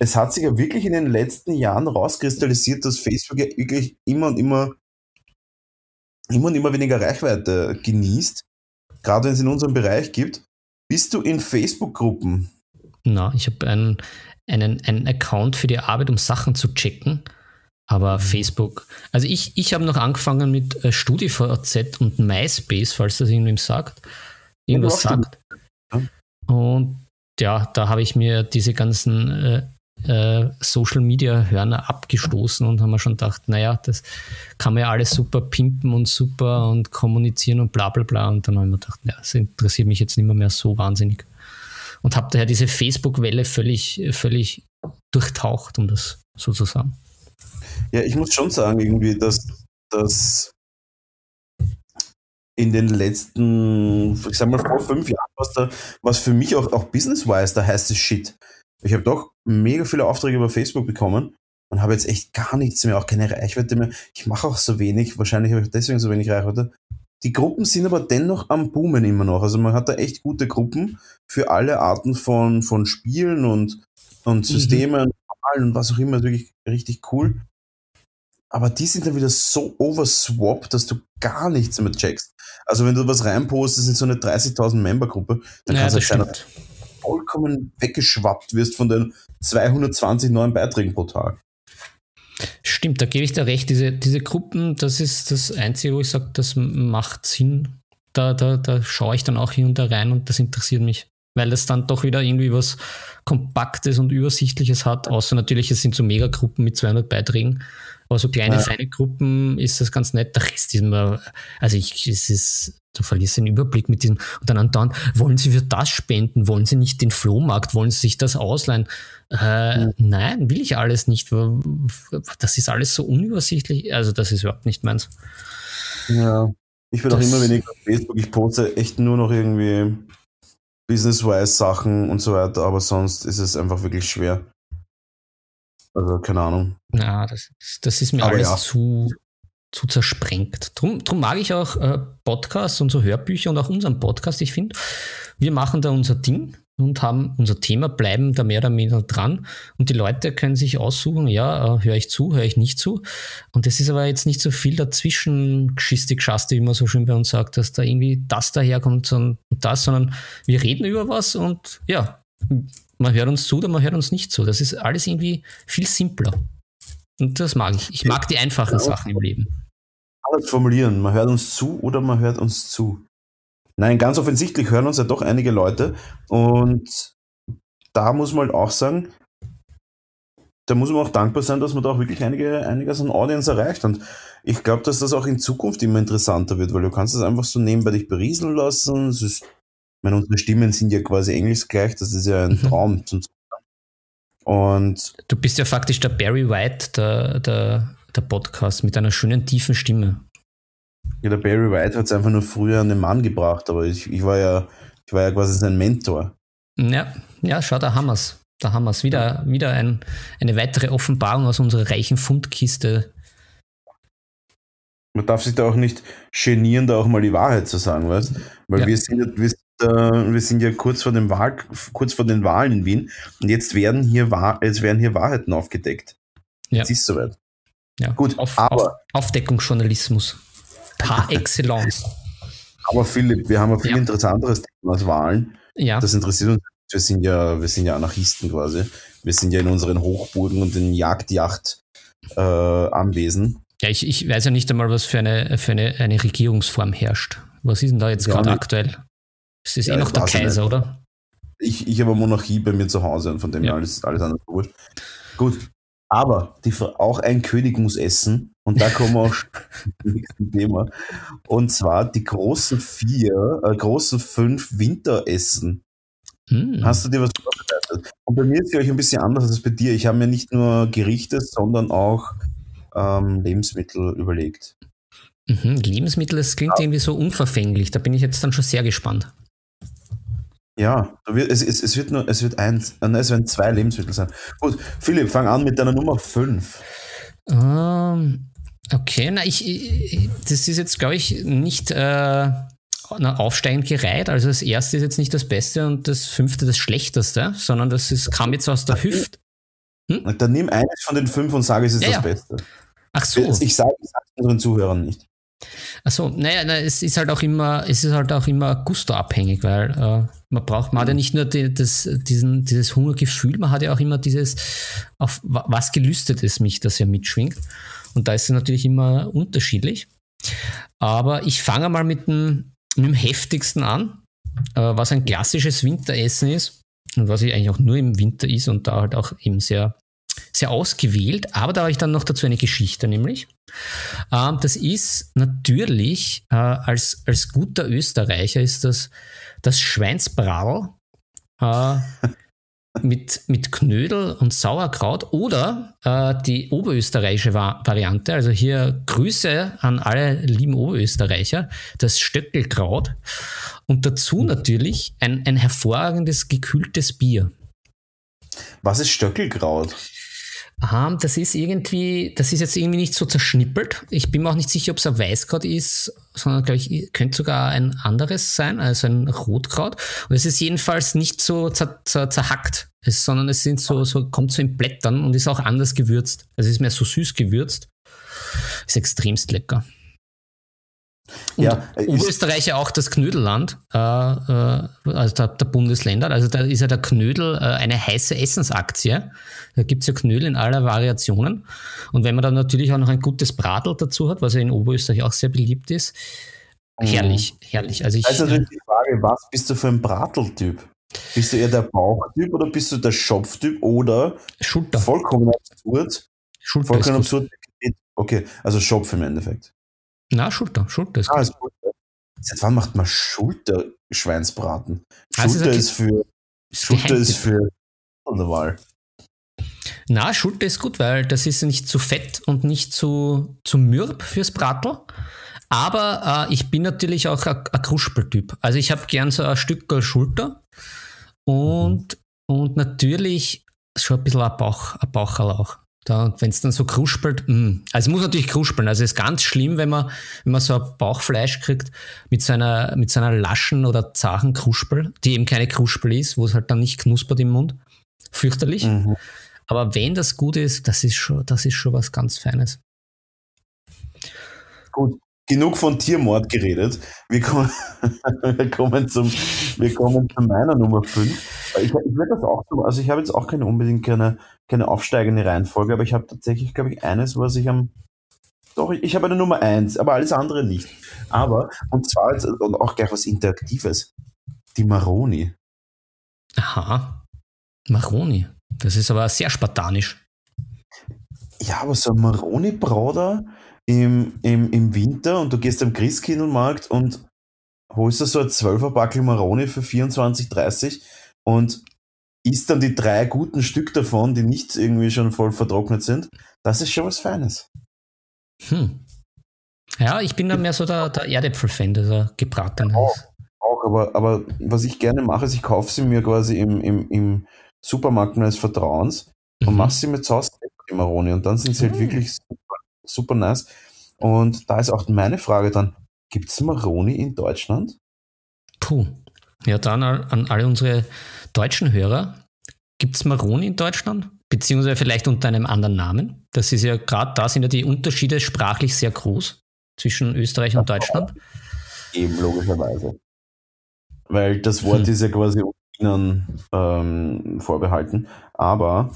es hat sich ja wirklich in den letzten Jahren rauskristallisiert, dass Facebook ja wirklich immer und immer, immer und immer weniger Reichweite genießt, gerade wenn es in unserem Bereich gibt. Bist du in Facebook-Gruppen? Na, ich habe einen, einen, einen Account für die Arbeit, um Sachen zu checken. Aber mhm. Facebook, also ich, ich habe noch angefangen mit äh, StudiVZ und MySpace, falls das irgendwem sagt. Irgendwas sagt. Und ja, da habe ich mir diese ganzen äh, äh, Social Media Hörner abgestoßen und haben wir schon gedacht, naja, das kann man ja alles super pimpen und super und kommunizieren und bla bla bla. Und dann haben wir gedacht, ja, das interessiert mich jetzt nicht mehr, mehr so wahnsinnig. Und habe daher diese Facebook-Welle völlig, völlig durchtaucht, um das so zu sagen. Ja, ich muss schon sagen, irgendwie, dass, dass in den letzten, ich sag mal, vor fünf Jahren, was da, was für mich auch, auch business-wise der heiße Shit ich habe doch mega viele Aufträge über Facebook bekommen und habe jetzt echt gar nichts mehr, auch keine Reichweite mehr. Ich mache auch so wenig, wahrscheinlich habe ich deswegen so wenig Reichweite. Die Gruppen sind aber dennoch am Boomen immer noch. Also man hat da echt gute Gruppen für alle Arten von, von Spielen und, und mhm. Systemen mhm. und was auch immer. Wirklich richtig cool. Aber die sind dann wieder so overswapped, dass du gar nichts mehr checkst. Also wenn du was reinpostest in so eine 30.000 Member-Gruppe, dann ja, kann es halt vollkommen weggeschwappt wirst von den 220 neuen Beiträgen pro Tag. Stimmt, da gebe ich dir recht. Diese, diese Gruppen, das ist das Einzige, wo ich sage, das macht Sinn. Da, da, da schaue ich dann auch hin und da rein und das interessiert mich. Weil das dann doch wieder irgendwie was Kompaktes und Übersichtliches hat. Außer natürlich, es sind so Megagruppen mit 200 Beiträgen. Aber so kleine, ja. feine Gruppen ist das ganz nett. Der Rest ist immer, also ich, es ist, du verlierst den Überblick mit diesem, und dann andauernd, wollen Sie für das spenden? Wollen Sie nicht den Flohmarkt? Wollen Sie sich das ausleihen? Äh, ja. Nein, will ich alles nicht. Das ist alles so unübersichtlich. Also, das ist überhaupt nicht meins. Ja, ich bin auch immer weniger auf Facebook. Ich poste echt nur noch irgendwie business-wise Sachen und so weiter, aber sonst ist es einfach wirklich schwer. Also, keine Ahnung. Ja, das, das ist mir Aber alles ja. zu, zu zersprengt. Drum, drum mag ich auch äh, Podcasts und so Hörbücher und auch unseren Podcast. Ich finde, wir machen da unser Ding und haben unser Thema, bleiben da mehr oder weniger dran. Und die Leute können sich aussuchen, ja, äh, höre ich zu, höre ich nicht zu. Und es ist aber jetzt nicht so viel dazwischen Geschiste, Geschaste, wie man so schön bei uns sagt, dass da irgendwie das daherkommt und das, sondern wir reden über was und ja, man hört uns zu oder man hört uns nicht zu. Das ist alles irgendwie viel simpler. Und das mag ich. Ich mag die einfachen Sachen im Leben. Alles formulieren. Man hört uns zu oder man hört uns zu. Nein, ganz offensichtlich hören uns ja doch einige Leute. Und da muss man halt auch sagen, da muss man auch dankbar sein, dass man da auch wirklich einige, einiges an Audience erreicht. Und ich glaube, dass das auch in Zukunft immer interessanter wird, weil du kannst es einfach so nebenbei dich berieseln lassen. Es ist ich meine, unsere Stimmen sind ja quasi englischgleich, das ist ja ein mhm. Traum zum Zuhören. Und du bist ja faktisch der Barry White der, der, der Podcast mit einer schönen tiefen Stimme. Ja, der Barry White hat es einfach nur früher an den Mann gebracht, aber ich, ich, war, ja, ich war ja quasi sein Mentor. Ja, ja schau, da haben wir es. Da haben wir es. Wieder, wieder ein, eine weitere Offenbarung aus unserer reichen Fundkiste. Man darf sich da auch nicht genieren, da auch mal die Wahrheit zu sagen, weißt Weil ja. wir sind, wir äh, wir sind ja kurz vor, Wahl, kurz vor den Wahlen in Wien und jetzt werden hier, jetzt werden hier Wahrheiten aufgedeckt. Ja. Jetzt ist soweit. Ja, gut, auf, aber auf Aufdeckungsjournalismus par excellence. Aber Philipp, wir haben ein viel ja. interessanteres Thema als Wahlen. Ja. Das interessiert uns. Wir sind ja, wir sind ja Anarchisten quasi. Wir sind ja in unseren Hochburgen und den Jagdjacht äh, anwesend. Ja, ich, ich weiß ja nicht einmal, was für eine, für eine, eine Regierungsform herrscht. Was ist denn da jetzt ja, gerade aktuell? Es ist eh ja, eh noch der Kaiser, nicht. oder? ich, ich habe Monarchie bei mir zu Hause und von dem ja. alles, alles andere wurscht. Gut. Aber die, auch ein König muss essen. Und da kommen wir auch zum nächsten Thema. Und zwar die großen vier, äh, großen fünf Winteressen. Hm. Hast du dir was vorbereitet? Und bei mir ist es glaube ein bisschen anders als bei dir. Ich habe mir nicht nur Gerichte, sondern auch ähm, Lebensmittel überlegt. Mhm, Lebensmittel, das klingt ja. irgendwie so unverfänglich. Da bin ich jetzt dann schon sehr gespannt. Ja, es, es, es, wird nur, es wird eins, äh, es werden zwei Lebensmittel sein. Gut, Philipp, fang an mit deiner Nummer 5. Um, ähm, okay, na, ich, ich, das ist jetzt, glaube ich, nicht äh, aufsteigend gereiht. Also das erste ist jetzt nicht das Beste und das fünfte das schlechteste, sondern das ist, kam jetzt aus der Hüfte. Hm? Dann nimm eines von den fünf und sage, es ist ja, das ja. Beste. Ach so. Ich sage es unseren Zuhörern nicht. Achso, naja, na, es ist halt auch immer, es ist halt auch immer gusto-abhängig, weil äh, man braucht, man hat ja nicht nur die, das, diesen, dieses Hungergefühl, man hat ja auch immer dieses, auf was gelüstet es mich, das ja mitschwingt. Und da ist es natürlich immer unterschiedlich. Aber ich fange mal mit dem, mit dem heftigsten an, äh, was ein klassisches Winteressen ist und was ich eigentlich auch nur im Winter ist und da halt auch eben sehr sehr ausgewählt, aber da habe ich dann noch dazu eine Geschichte, nämlich. Ähm, das ist natürlich, äh, als, als guter Österreicher ist das das Schweinsbradl äh, mit, mit Knödel und Sauerkraut oder äh, die oberösterreichische Va Variante, also hier Grüße an alle lieben Oberösterreicher, das Stöckelkraut und dazu natürlich ein, ein hervorragendes gekühltes Bier. Was ist Stöckelkraut? Um, das ist irgendwie, das ist jetzt irgendwie nicht so zerschnippelt. Ich bin mir auch nicht sicher, ob es ein Weißkraut ist, sondern glaube ich, könnte sogar ein anderes sein, also ein Rotkraut. Und es ist jedenfalls nicht so zer, zer, zerhackt, es, sondern es sind so, so, kommt so in Blättern und ist auch anders gewürzt. Also es ist mehr so süß gewürzt. Ist extremst lecker. Und ja, Oberösterreich ja auch das Knödelland, äh, äh, also der, der, Bundesländer. Also da ist ja der Knödel äh, eine heiße Essensaktie. Da gibt es ja Knödel in aller Variationen. Und wenn man dann natürlich auch noch ein gutes Bratl dazu hat, was ja in Oberösterreich auch sehr beliebt ist, herrlich, herrlich. Also, ich, also natürlich die Frage, was bist du für ein Bratl-Typ? Bist du eher der Bauchtyp oder bist du der Schopftyp oder Schulter. vollkommen absurd? Schulter vollkommen absurd. Okay, also Schopf im Endeffekt. Na, Schulter. Schulter ist ah, gut. Seit wann macht man Schulter-Schweinsbraten? Also Schulter ist, für. Ist Schulter ist für Wahl. Na, Schulter ist gut, weil das ist nicht zu fett und nicht zu, zu mürb fürs Bratel. Aber äh, ich bin natürlich auch ein Kruspeltyp. Also ich habe gern so ein Stück Schulter und, und natürlich schon ein bisschen ein, Bauch, ein Baucherl auch. Da, wenn es dann so kruspelt, mh. Mm. also es muss natürlich kruspeln. Also es ist ganz schlimm, wenn man, wenn man so ein Bauchfleisch kriegt mit seiner, mit seiner laschen oder zachen Kruspel, die eben keine Kruspel ist, wo es halt dann nicht knuspert im Mund. Fürchterlich. Mhm. Aber wenn das gut ist, das ist schon, das ist schon was ganz Feines. Gut, genug von Tiermord geredet. Wir kommen, wir kommen, zum, wir kommen zu meiner Nummer 5. Ich, ich werde das auch so, also ich habe jetzt auch keine unbedingt keine, keine aufsteigende Reihenfolge, aber ich habe tatsächlich, glaube ich, eines, was ich am doch, ich habe eine Nummer 1, aber alles andere nicht. Aber, und zwar jetzt, und auch gleich was Interaktives. Die Maroni. Aha. Maroni. Das ist aber sehr spartanisch. Ja, aber so ein Maroni-Brauder im, im, im Winter und du gehst am Christkindlmarkt und holst da so ein 12er Backel Maroni für 24,30 und isst dann die drei guten Stück davon, die nicht irgendwie schon voll vertrocknet sind, das ist schon was Feines. Hm. Ja, ich bin dann mehr so der, der Erdäpfel-Fan, der gebraten auch, auch, aber, aber was ich gerne mache, ist, ich kaufe sie mir quasi im, im, im Supermarkt meines Vertrauens mhm. und mache sie mit Sauce die Maroni und dann sind sie halt mhm. wirklich super, super nice. Und da ist auch meine Frage dann, gibt es Maroni in Deutschland? Puh. Ja, dann an alle unsere deutschen Hörer. Gibt es Maroni in Deutschland? Beziehungsweise vielleicht unter einem anderen Namen? Das ist ja gerade da sind ja die Unterschiede sprachlich sehr groß zwischen Österreich und Deutschland. Eben, logischerweise. Weil das Wort hm. ist ja quasi Ihnen ähm, vorbehalten. Aber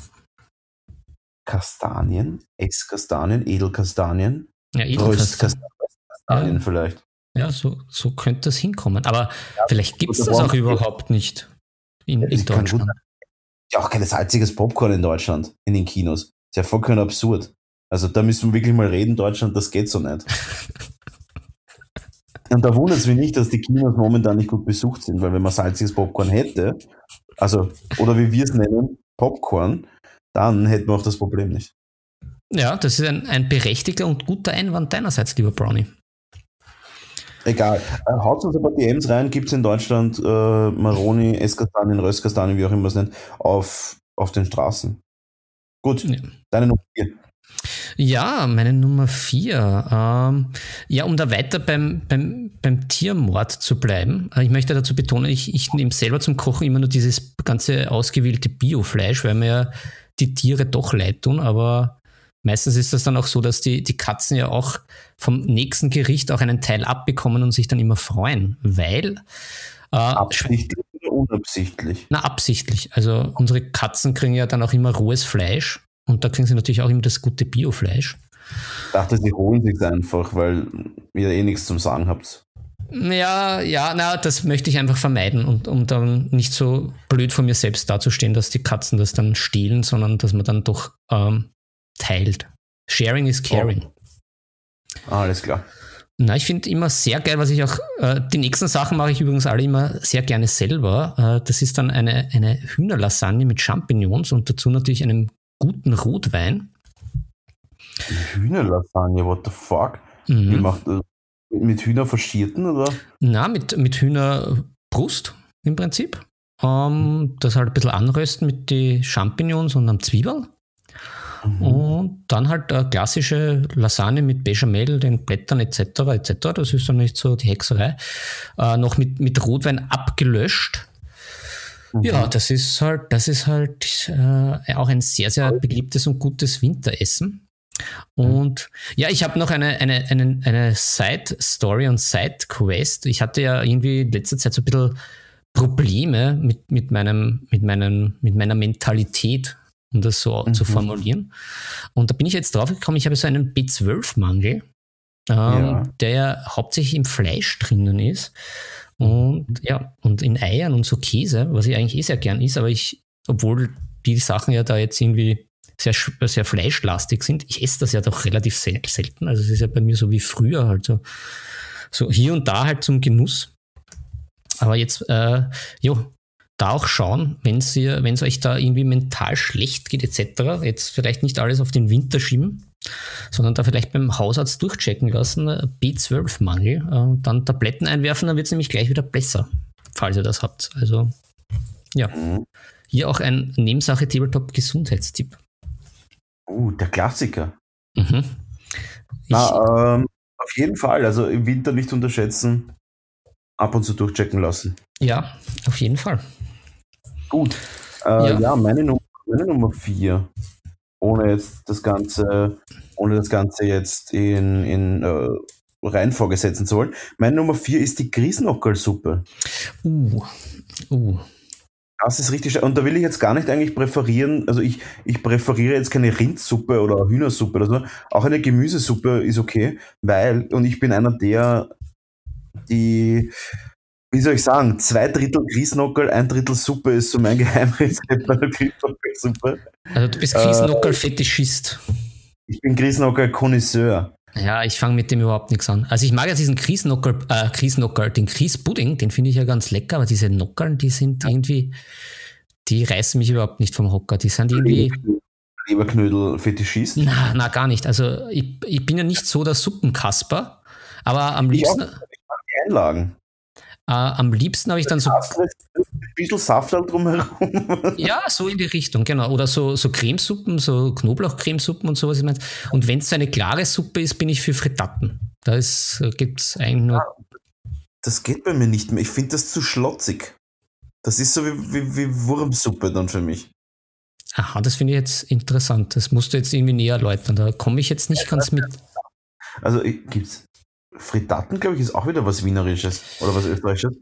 Kastanien, Esskastanien, Edelkastanien, ja, Edelkastanien ja. vielleicht. Ja, so, so könnte das hinkommen. Aber ja, vielleicht gibt es das auch überhaupt nicht. in, in Deutschland. Ja, auch kein salziges Popcorn in Deutschland, in den Kinos. Das ist ja vollkommen absurd. Also da müssen wir wirklich mal reden, Deutschland, das geht so nicht. Und da wundert es mich nicht, dass die Kinos momentan nicht gut besucht sind, weil wenn man salziges Popcorn hätte, also, oder wie wir es nennen, Popcorn, dann hätten wir auch das Problem nicht. Ja, das ist ein, ein berechtigter und guter Einwand deinerseits, lieber Brownie. Egal. Äh, Haut uns ein paar DMs rein, gibt es in Deutschland äh, Maroni, Esskastanien, Röstkastanien, wie auch immer es nennt, auf, auf den Straßen. Gut, ja. deine Nummer 4. Ja, meine Nummer 4. Ähm, ja, um da weiter beim, beim, beim Tiermord zu bleiben. Äh, ich möchte dazu betonen, ich, ich nehme selber zum Kochen immer nur dieses ganze ausgewählte Biofleisch, weil mir ja die Tiere doch leid tun, aber meistens ist das dann auch so, dass die, die Katzen ja auch vom nächsten Gericht auch einen Teil abbekommen und sich dann immer freuen, weil. Äh, absichtlich oder unabsichtlich? Na, absichtlich. Also unsere Katzen kriegen ja dann auch immer rohes Fleisch und da kriegen sie natürlich auch immer das gute Biofleisch. Ich dachte, sie holen sich einfach, weil ihr eh nichts zum Sagen habt. Ja, ja, na, das möchte ich einfach vermeiden und um dann nicht so blöd von mir selbst dazustehen, dass die Katzen das dann stehlen, sondern dass man dann doch ähm, teilt. Sharing is caring. Oh. alles klar. Na, ich finde immer sehr geil, was ich auch, äh, die nächsten Sachen mache ich übrigens alle immer sehr gerne selber. Äh, das ist dann eine, eine Hühnerlasagne mit Champignons und dazu natürlich einem guten Rotwein. Hühnerlasagne, what the fuck? Mhm. Wie macht das? Mit Hühner verschierten oder? Na, mit, mit Hühnerbrust im Prinzip. Ähm, das halt ein bisschen anrösten mit den Champignons und einem Zwiebeln. Mhm. Und dann halt eine klassische Lasagne mit Bechamel, den Blättern etc. etc. Das ist dann nicht so die Hexerei. Äh, noch mit, mit Rotwein abgelöscht. Mhm. Ja, das ist halt, das ist halt äh, auch ein sehr, sehr beliebtes und gutes Winteressen. Und ja, ich habe noch eine, eine, eine, eine Side-Story und Side-Quest. Ich hatte ja irgendwie in letzter Zeit so ein bisschen Probleme mit, mit, meinem, mit, meinem, mit meiner Mentalität um das so mhm. zu formulieren. Und da bin ich jetzt drauf gekommen, ich habe so einen B12-Mangel, ähm, ja. der ja hauptsächlich im Fleisch drinnen ist. Und mhm. ja, und in Eiern und so Käse, was ich eigentlich eh sehr gern ist, aber ich, obwohl die Sachen ja da jetzt irgendwie sehr, sehr fleischlastig sind, ich esse das ja doch relativ selten. Also es ist ja bei mir so wie früher halt so, so hier und da halt zum Genuss. Aber jetzt, äh, jo, da auch schauen, wenn es euch da irgendwie mental schlecht geht etc., jetzt vielleicht nicht alles auf den Winter schieben, sondern da vielleicht beim Hausarzt durchchecken lassen, B12-Mangel, äh, dann Tabletten einwerfen, dann wird es nämlich gleich wieder besser, falls ihr das habt. Also ja, mhm. hier auch ein Nebensache Tabletop-Gesundheitstipp. Uh, der Klassiker. Mhm. Na, ähm, auf jeden Fall, also im Winter nicht unterschätzen, ab und zu durchchecken lassen. Ja, auf jeden Fall. Gut. Äh, ja. ja, meine, Nummer, meine Nummer vier. Ohne jetzt das Ganze, ohne das Ganze jetzt in, in äh, Reihenfolge setzen zu wollen. Meine Nummer vier ist die Grießnockerlsuppe. Uh. Uh. Das ist richtig. Und da will ich jetzt gar nicht eigentlich präferieren. Also ich, ich präferiere jetzt keine Rindsuppe oder Hühnersuppe oder so. Auch eine Gemüsesuppe ist okay, weil, und ich bin einer der, die wie soll ich sagen, zwei Drittel Grießnockel, ein Drittel Suppe ist so mein Geheimrezept bei der Grießnockel-Suppe. Also du bist Grießnockel-Fetischist. Äh, ich bin Grießnockel-Konnoisseur. Ja, ich fange mit dem überhaupt nichts an. Also ich mag ja diesen Grießnockel, äh, Grießnockel, den Grießpudding, den finde ich ja ganz lecker, aber diese Nockeln, die sind irgendwie, die reißen mich überhaupt nicht vom Hocker. Die sind irgendwie... Leberknödel-Fetischist? Na, na, gar nicht. Also ich, ich bin ja nicht so der Suppenkasper, aber am liebsten... Ich mag die Einlagen. Äh, am liebsten habe ich dann so. Ein bisschen Saft halt drumherum. ja, so in die Richtung, genau. Oder so, so Cremesuppen, so Knoblauchcremesuppen und sowas. Und wenn es eine klare Suppe ist, bin ich für Fritatten. Da gibt es eigentlich nur. Das geht bei mir nicht mehr. Ich finde das zu schlotzig. Das ist so wie, wie, wie Wurmsuppe dann für mich. Aha, das finde ich jetzt interessant. Das musst du jetzt irgendwie näher erläutern. Da komme ich jetzt nicht ganz mit. Also gibt es Fritatten, glaube ich, ist auch wieder was Wienerisches oder was Österreichisches.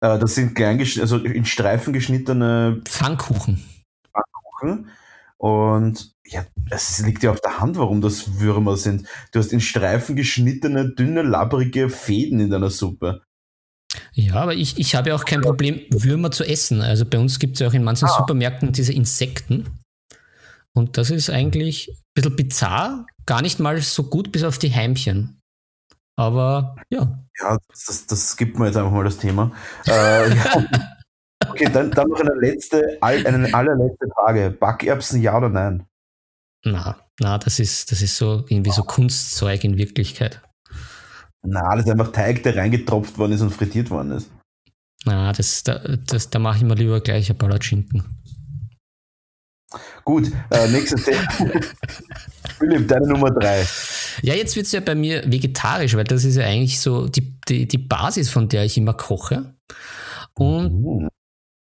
Äh, das sind klein, also in Streifen geschnittene Pfannkuchen. Pfannkuchen. Und ja, es liegt ja auf der Hand, warum das Würmer sind. Du hast in Streifen geschnittene, dünne, labbrige Fäden in deiner Suppe. Ja, aber ich, ich habe ja auch kein Problem, Würmer zu essen. Also bei uns gibt es ja auch in manchen ah. Supermärkten diese Insekten. Und das ist eigentlich ein bisschen bizarr, gar nicht mal so gut bis auf die Heimchen. Aber ja. Ja, das, das gibt mir jetzt einfach mal das Thema. äh. Okay, dann, dann noch eine letzte, eine allerletzte Frage. Backerbsen, ja oder nein? Na, na, das ist, das ist so irgendwie so Kunstzeug in Wirklichkeit. Na, das ist einfach Teig, der reingetropft worden ist und frittiert worden ist. Na, das, da, das, da mache ich mir lieber gleich ein Palatschinken. Gut, äh, nächstes Thema. Philipp, deine Nummer drei. Ja, jetzt wird es ja bei mir vegetarisch, weil das ist ja eigentlich so die, die, die Basis, von der ich immer koche. Und uh.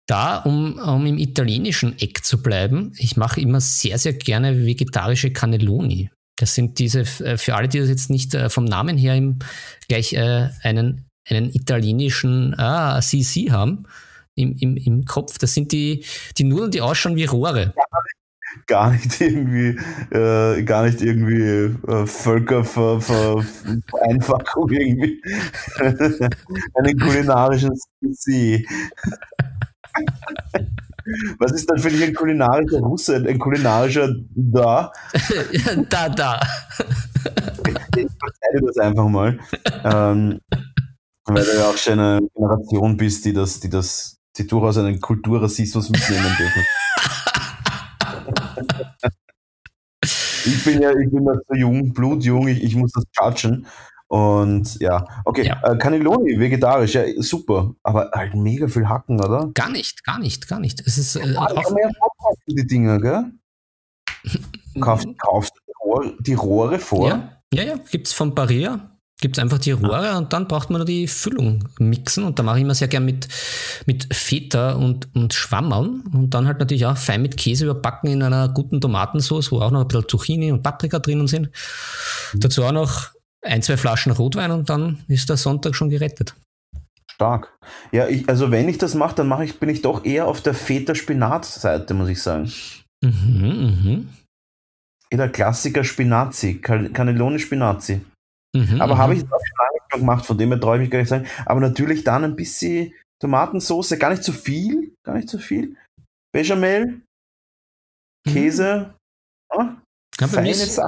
da, um, um im italienischen Eck zu bleiben, ich mache immer sehr, sehr gerne vegetarische Cannelloni. Das sind diese, äh, für alle, die das jetzt nicht äh, vom Namen her im, gleich äh, einen, einen italienischen ah, CC haben im, im, im Kopf, das sind die, die Nudeln, die ausschauen wie Rohre. Gar nicht irgendwie, äh, gar nicht irgendwie äh, Völkervereinfachung irgendwie. Einen kulinarischen CC. Was ist dann für dich ein kulinarischer Russe, ein kulinarischer Da? da, da. Ich verzeihe das einfach mal. Ähm, weil du ja auch schon eine Generation bist, die das, die das, die durchaus einen Kulturrassismus mitnehmen dürfen. ich bin ja, ich bin da zu jung, blutjung, ich, ich muss das judgen. Und ja, okay, ja. Äh, Cannelloni, vegetarisch, ja, super. Aber halt mega viel Hacken, oder? Gar nicht, gar nicht, gar nicht. Es ist äh, auch mehr die Dinger, gell? kaufst, kaufst die Rohre vor? Ja, ja, ja. gibt es von Barrier. Gibt es einfach die Rohre ah. und dann braucht man nur die Füllung mixen. Und da mache ich immer sehr gern mit, mit Feta und, und Schwammeln. Und dann halt natürlich auch fein mit Käse überbacken in einer guten Tomatensauce, wo auch noch ein bisschen Zucchini und Paprika drinnen sind. Mhm. Dazu auch noch ein, zwei Flaschen Rotwein und dann ist der Sonntag schon gerettet. Stark. Ja, ich, also wenn ich das mache, dann mache ich, bin ich doch eher auf der Feta-Spinat-Seite, muss ich sagen. Mhm, mhm. Der Klassiker Spinazi, Cannelloni Spinazi. Mhm, Aber habe mhm. ich jetzt auch schon gemacht, von dem her traue ich mich gar nicht sagen. Aber natürlich dann ein bisschen Tomatensauce, gar nicht zu viel, gar nicht zu viel. Bechamel, Käse, mhm. ja, ja, bei, mir ist,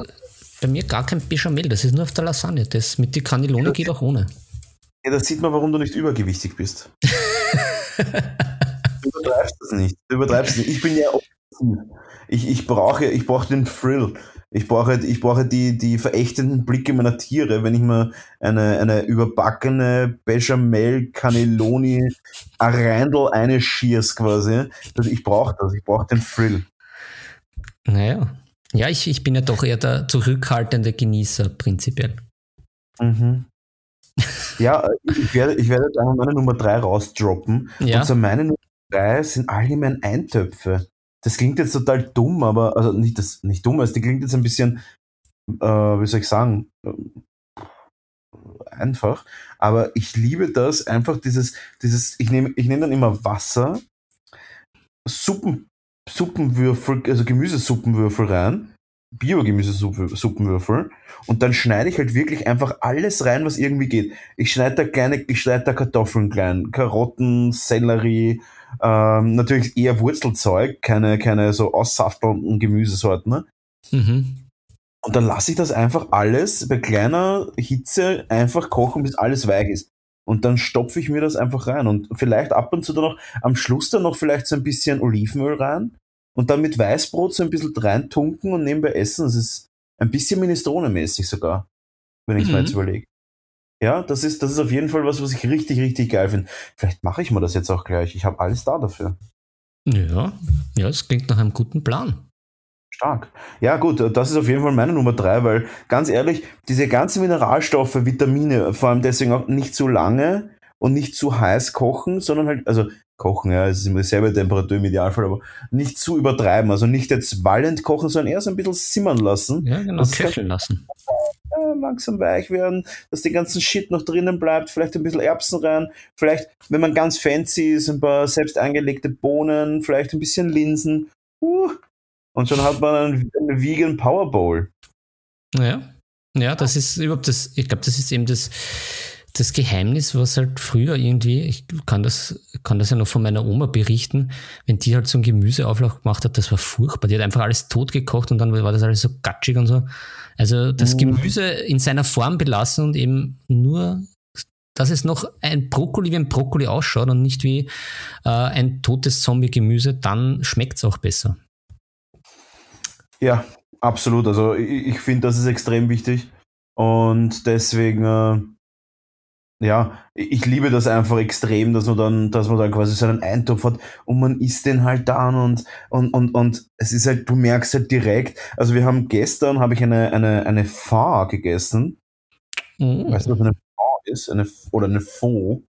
bei mir gar kein Bechamel, das ist nur auf der Lasagne. Das mit die Cannelloni ja, geht auch ohne. Ja, da sieht man, warum du nicht übergewichtig bist. du übertreibst das nicht. Du übertreibst nicht. Ich bin ja ich, ich brauche, ich brauche den Thrill. Ich brauche, ich brauche die, die verächtenden Blicke meiner Tiere, wenn ich mir eine, eine überbackene Bechamel Cannelloni Arendel eine schierst quasi. Also ich brauche das, ich brauche den Thrill. Naja. Ja, ich, ich bin ja doch eher der zurückhaltende Genießer prinzipiell. Mhm. Ja, ich werde, ich werde jetzt einmal meine Nummer 3 rausdroppen. Ja. Und so meine Nummer 3 sind allgemein Eintöpfe das klingt jetzt total dumm, aber, also nicht, das, nicht dumm, also die klingt jetzt ein bisschen, äh, wie soll ich sagen, äh, einfach, aber ich liebe das, einfach dieses, dieses, ich nehme ich nehm dann immer Wasser, Suppen, Suppenwürfel, also Gemüsesuppenwürfel rein, Bio-Gemüsesuppenwürfel und dann schneide ich halt wirklich einfach alles rein, was irgendwie geht. Ich schneide da kleine, ich schneide da Kartoffeln klein, Karotten, Sellerie, ähm, natürlich eher Wurzelzeug, keine, keine so aussaftelnden Gemüsesorten. Ne? Mhm. Und dann lasse ich das einfach alles bei kleiner Hitze einfach kochen, bis alles weich ist. Und dann stopfe ich mir das einfach rein. Und vielleicht ab und zu dann noch am Schluss dann noch vielleicht so ein bisschen Olivenöl rein. Und dann mit Weißbrot so ein bisschen reintunken und nebenbei essen. Das ist ein bisschen Minestrone-mäßig sogar, wenn ich mhm. mir jetzt überlege. Ja, das ist, das ist auf jeden Fall was, was ich richtig, richtig geil finde. Vielleicht mache ich mir das jetzt auch gleich. Ich habe alles da dafür. Ja, ja, es klingt nach einem guten Plan. Stark. Ja, gut, das ist auf jeden Fall meine Nummer drei, weil ganz ehrlich, diese ganzen Mineralstoffe, Vitamine, vor allem deswegen auch nicht zu lange und nicht zu heiß kochen, sondern halt, also kochen, ja, es ist immer dieselbe Temperatur im Idealfall, aber nicht zu übertreiben. Also nicht jetzt wallend kochen, sondern eher so ein bisschen simmern lassen. Ja, genau, köcheln lassen langsam weich werden, dass die ganzen Shit noch drinnen bleibt, vielleicht ein bisschen Erbsen rein, vielleicht, wenn man ganz fancy ist, ein paar selbst eingelegte Bohnen, vielleicht ein bisschen Linsen. Uh, und schon hat man einen, einen Vegan Power Bowl. Ja. Ja, das ist überhaupt das, ich glaube, das ist eben das, das Geheimnis, was halt früher irgendwie, ich kann das, kann das ja noch von meiner Oma berichten, wenn die halt so einen Gemüseauflauf gemacht hat, das war furchtbar. Die hat einfach alles tot gekocht und dann war das alles so gatschig und so. Also das mhm. Gemüse in seiner Form belassen und eben nur, dass es noch ein Brokkoli wie ein Brokkoli ausschaut und nicht wie äh, ein totes Zombie-Gemüse, dann schmeckt es auch besser. Ja, absolut. Also ich, ich finde, das ist extrem wichtig. Und deswegen, äh, ja, ich liebe das einfach extrem, dass man dann, dass man dann quasi so einen Eintopf hat und man isst den halt dann und, und, und, und es ist halt, du merkst halt direkt, also wir haben gestern, habe ich eine, eine, eine Pho gegessen. Mhm. Weißt du, was eine Pho ist? Eine, oder eine Pho?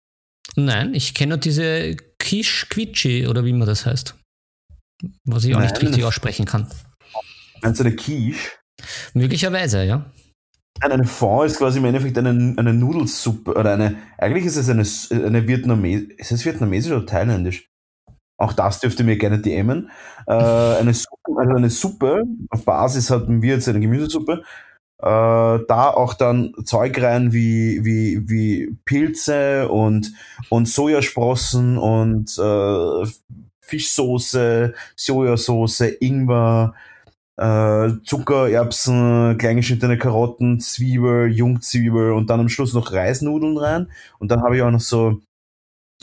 Nein, ich kenne nur diese Quiche Quiche oder wie man das heißt. Was ich auch Nein, nicht richtig aussprechen kann. Meinst du eine Quiche? Möglicherweise, ja. Eine Pho ist quasi im Endeffekt eine, eine Nudelsuppe oder eine, eigentlich ist es eine, eine Vietnamesisch, ist es vietnamesisch oder thailändisch? Auch das dürfte mir gerne DMen. Äh, eine, Suppe, also eine Suppe, auf Basis hatten wir jetzt eine Gemüsesuppe, äh, da auch dann Zeug rein wie, wie, wie Pilze und, und Sojasprossen und äh, Fischsoße, Sojasauce, Ingwer, äh, Zucker, Erbsen, kleingeschnittene Karotten, Zwiebel, Jungzwiebel und dann am Schluss noch Reisnudeln rein. Und dann habe ich auch noch so,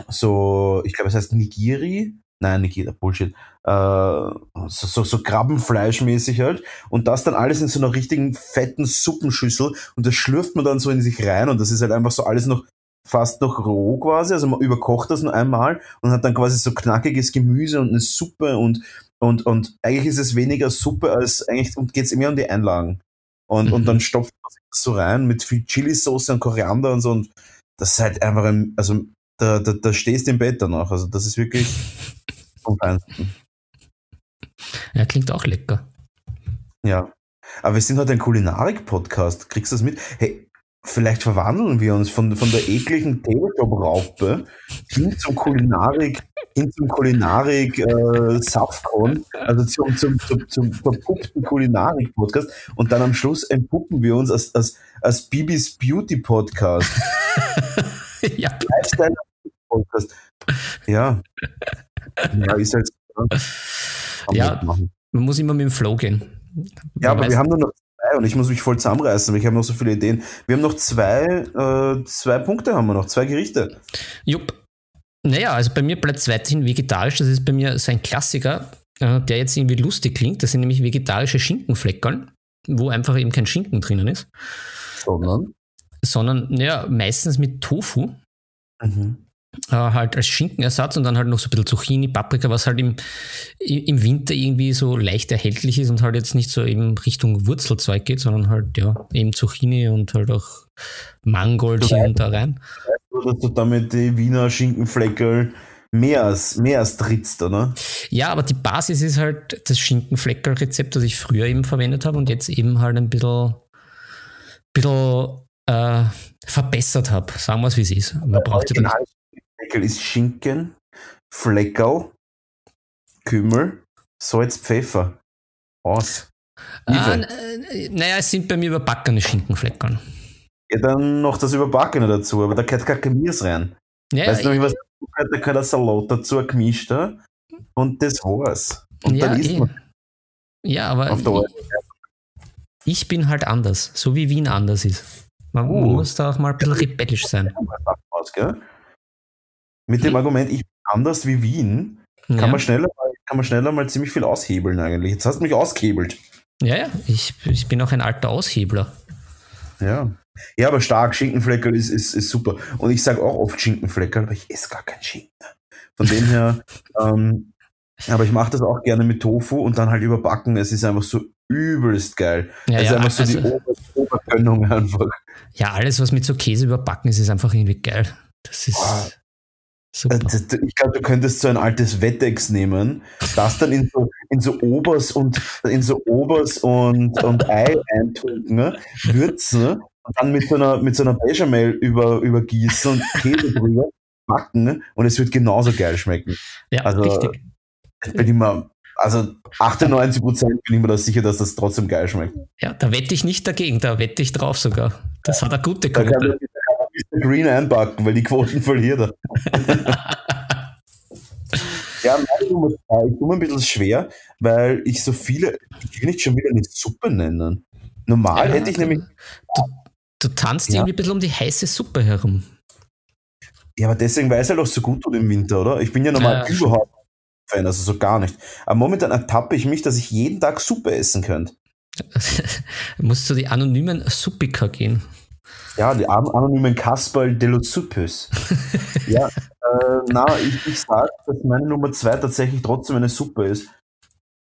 so, ich glaube, es heißt Nigiri. Nein, Nigiri, Bullshit. Äh, so, so, so Krabbenfleischmäßig halt. Und das dann alles in so einer richtigen fetten Suppenschüssel. Und das schlürft man dann so in sich rein. Und das ist halt einfach so alles noch fast noch roh quasi. Also man überkocht das nur einmal und hat dann quasi so knackiges Gemüse und eine Suppe und und, und eigentlich ist es weniger Suppe als eigentlich und geht es mehr um die Einlagen. Und, mhm. und dann stopft man das so rein mit viel Chili-Sauce und Koriander und so. Und das ist halt einfach ein, also da, da, da stehst du im Bett danach. Also das ist wirklich vom Feinsten. Ja, klingt auch lecker. Ja. Aber wir sind heute ein Kulinarik-Podcast. Kriegst du das mit? Hey, vielleicht verwandeln wir uns von, von der ekligen Tabletop-Raupe hin zum Kulinarik, hin zum Kulinarik äh, also zum, zum, zum, zum verpuppten Kulinarik-Podcast und dann am Schluss entpuppen wir uns als, als, als Bibis Beauty-Podcast. ja. Lifestyle-Podcast. Ja. Ja, ist halt Ja, man muss immer mit dem Flow gehen. Ja, aber wir haben nur noch zwei und ich muss mich voll zusammenreißen, weil ich habe noch so viele Ideen. Wir haben noch zwei, äh, zwei Punkte haben wir noch, zwei Gerichte. Jupp. Naja, also bei mir bleibt es weiterhin vegetarisch. Das ist bei mir so ein Klassiker, äh, der jetzt irgendwie lustig klingt. Das sind nämlich vegetarische Schinkenfleckern, wo einfach eben kein Schinken drinnen ist. Sondern? Sondern, naja, meistens mit Tofu. Mhm äh, halt als Schinkenersatz und dann halt noch so ein bisschen Zucchini, Paprika, was halt im, im Winter irgendwie so leicht erhältlich ist und halt jetzt nicht so eben Richtung Wurzelzeug geht, sondern halt ja eben Zucchini und halt auch Mangoldchen da rein. Dass du damit die Wiener Schinkenfleckerl mehr als, mehr als trittst, oder? Ja, aber die Basis ist halt das Schinkenfleckerl-Rezept, das ich früher eben verwendet habe und jetzt eben halt ein bisschen, bisschen äh, verbessert habe. Sagen wir es, wie es ist. Man braucht ja dann Fleckerl ist Schinken, Fleckerl, Kümmel, Salz, Pfeffer. Aus. Ah, äh, naja, es sind bei mir überbackene Schinkenfleckerl. Ja, dann noch das Überbackene dazu, aber da gehört kein Gemüse rein. Ja, weißt du nämlich, was da gehört ein Salat dazu, gemischt und das war's. Und ja, dann isst man. Ja, aber ich, ich, bin halt anders, so wie Wien anders ist. Man uh. muss da auch mal ein bisschen rebellisch sein. Aus, gell? Mit dem Argument, ich bin anders wie Wien, kann, ja. man schneller, kann man schneller mal ziemlich viel aushebeln eigentlich. Jetzt hast du mich ausgehebelt. Ja, ja, ich, ich bin auch ein alter Aushebler. Ja. Ja, aber stark, Schinkenfleckerl ist, ist, ist super. Und ich sage auch oft Schinkenfleckerl, aber ich esse gar keinen Schinken. Von dem her, ähm, aber ich mache das auch gerne mit Tofu und dann halt überbacken. Es ist einfach so übelst geil. Ja, es ist ja, einfach so also, die Ober Obergönnung einfach. Ja, alles, was mit so Käse überbacken ist, ist einfach irgendwie geil. Das ist. Wow. Super. Äh, ich glaube, du könntest so ein altes Wettex nehmen, das dann in so, in so Obers und in so Obers und, und Ei eintunken, ne? würzen und dann mit so einer, mit so einer Bechamel über, übergießen und Käse drüber backen und es wird genauso geil schmecken. Ja, also, richtig. Bin ich mal, also 98 Prozent bin ich mir da sicher, dass das trotzdem geil schmeckt. Ja, da wette ich nicht dagegen, da wette ich drauf sogar. Das hat eine gute Quote Mr. Green einpacken, weil die Quoten verliert er. ja, meine Nummer zwei, ich tue ein bisschen schwer, weil ich so viele, ich will nicht schon wieder eine Suppe nennen. Normal Ja, hätte ich nämlich, Du, du tanzt Ja. irgendwie ein bisschen um die heiße Suppe herum. ja, aber deswegen, weil es halt auch so gut tut im Winter, oder? Ich bin ja normal Ja, überhaupt Fan, also so gar nicht. Aber momentan ertappe ich mich, dass ich jeden Tag Suppe essen könnte. Du musst zu die anonymen Suppiker gehen. Ja, die an- anonymen Kasperl de los Suppes. ja, äh, na, ich, ich sage, dass meine Nummer zwei tatsächlich trotzdem eine Suppe ist.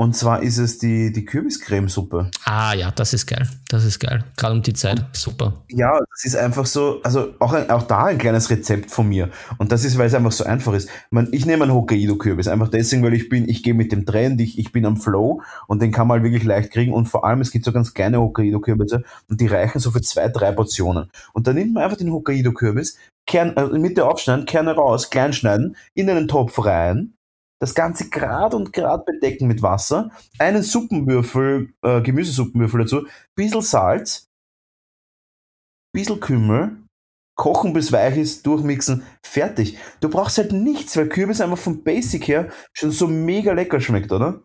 Und zwar ist es die, die Kürbiscremesuppe. Ah ja, das ist geil. Das ist geil. Gerade um die Zeit. Super. Ja, das ist einfach so, also auch, ein, auch da ein kleines Rezept von mir. Und das ist, weil es einfach so einfach ist. Man, ich nehme einen Hokkaido-Kürbis, einfach deswegen, weil ich bin, ich gehe mit dem Trend, ich, ich bin am Flow und den kann man halt wirklich leicht kriegen. Und vor allem, es gibt so ganz kleine Hokkaido-Kürbisse und die reichen so für zwei, drei Portionen. Und dann nimmt man einfach den Hokkaido-Kürbis, Kern, äh, Mitte aufschneiden, Kerne raus, klein schneiden, in einen Topf rein, das Ganze grad und grad bedecken mit Wasser, einen Suppenwürfel, äh, Gemüsesuppenwürfel dazu, bisschen Salz, bisschen Kümmel, kochen bis weich ist, durchmixen, fertig. Du brauchst halt nichts, weil Kürbis einfach vom Basic her schon so mega lecker schmeckt, oder?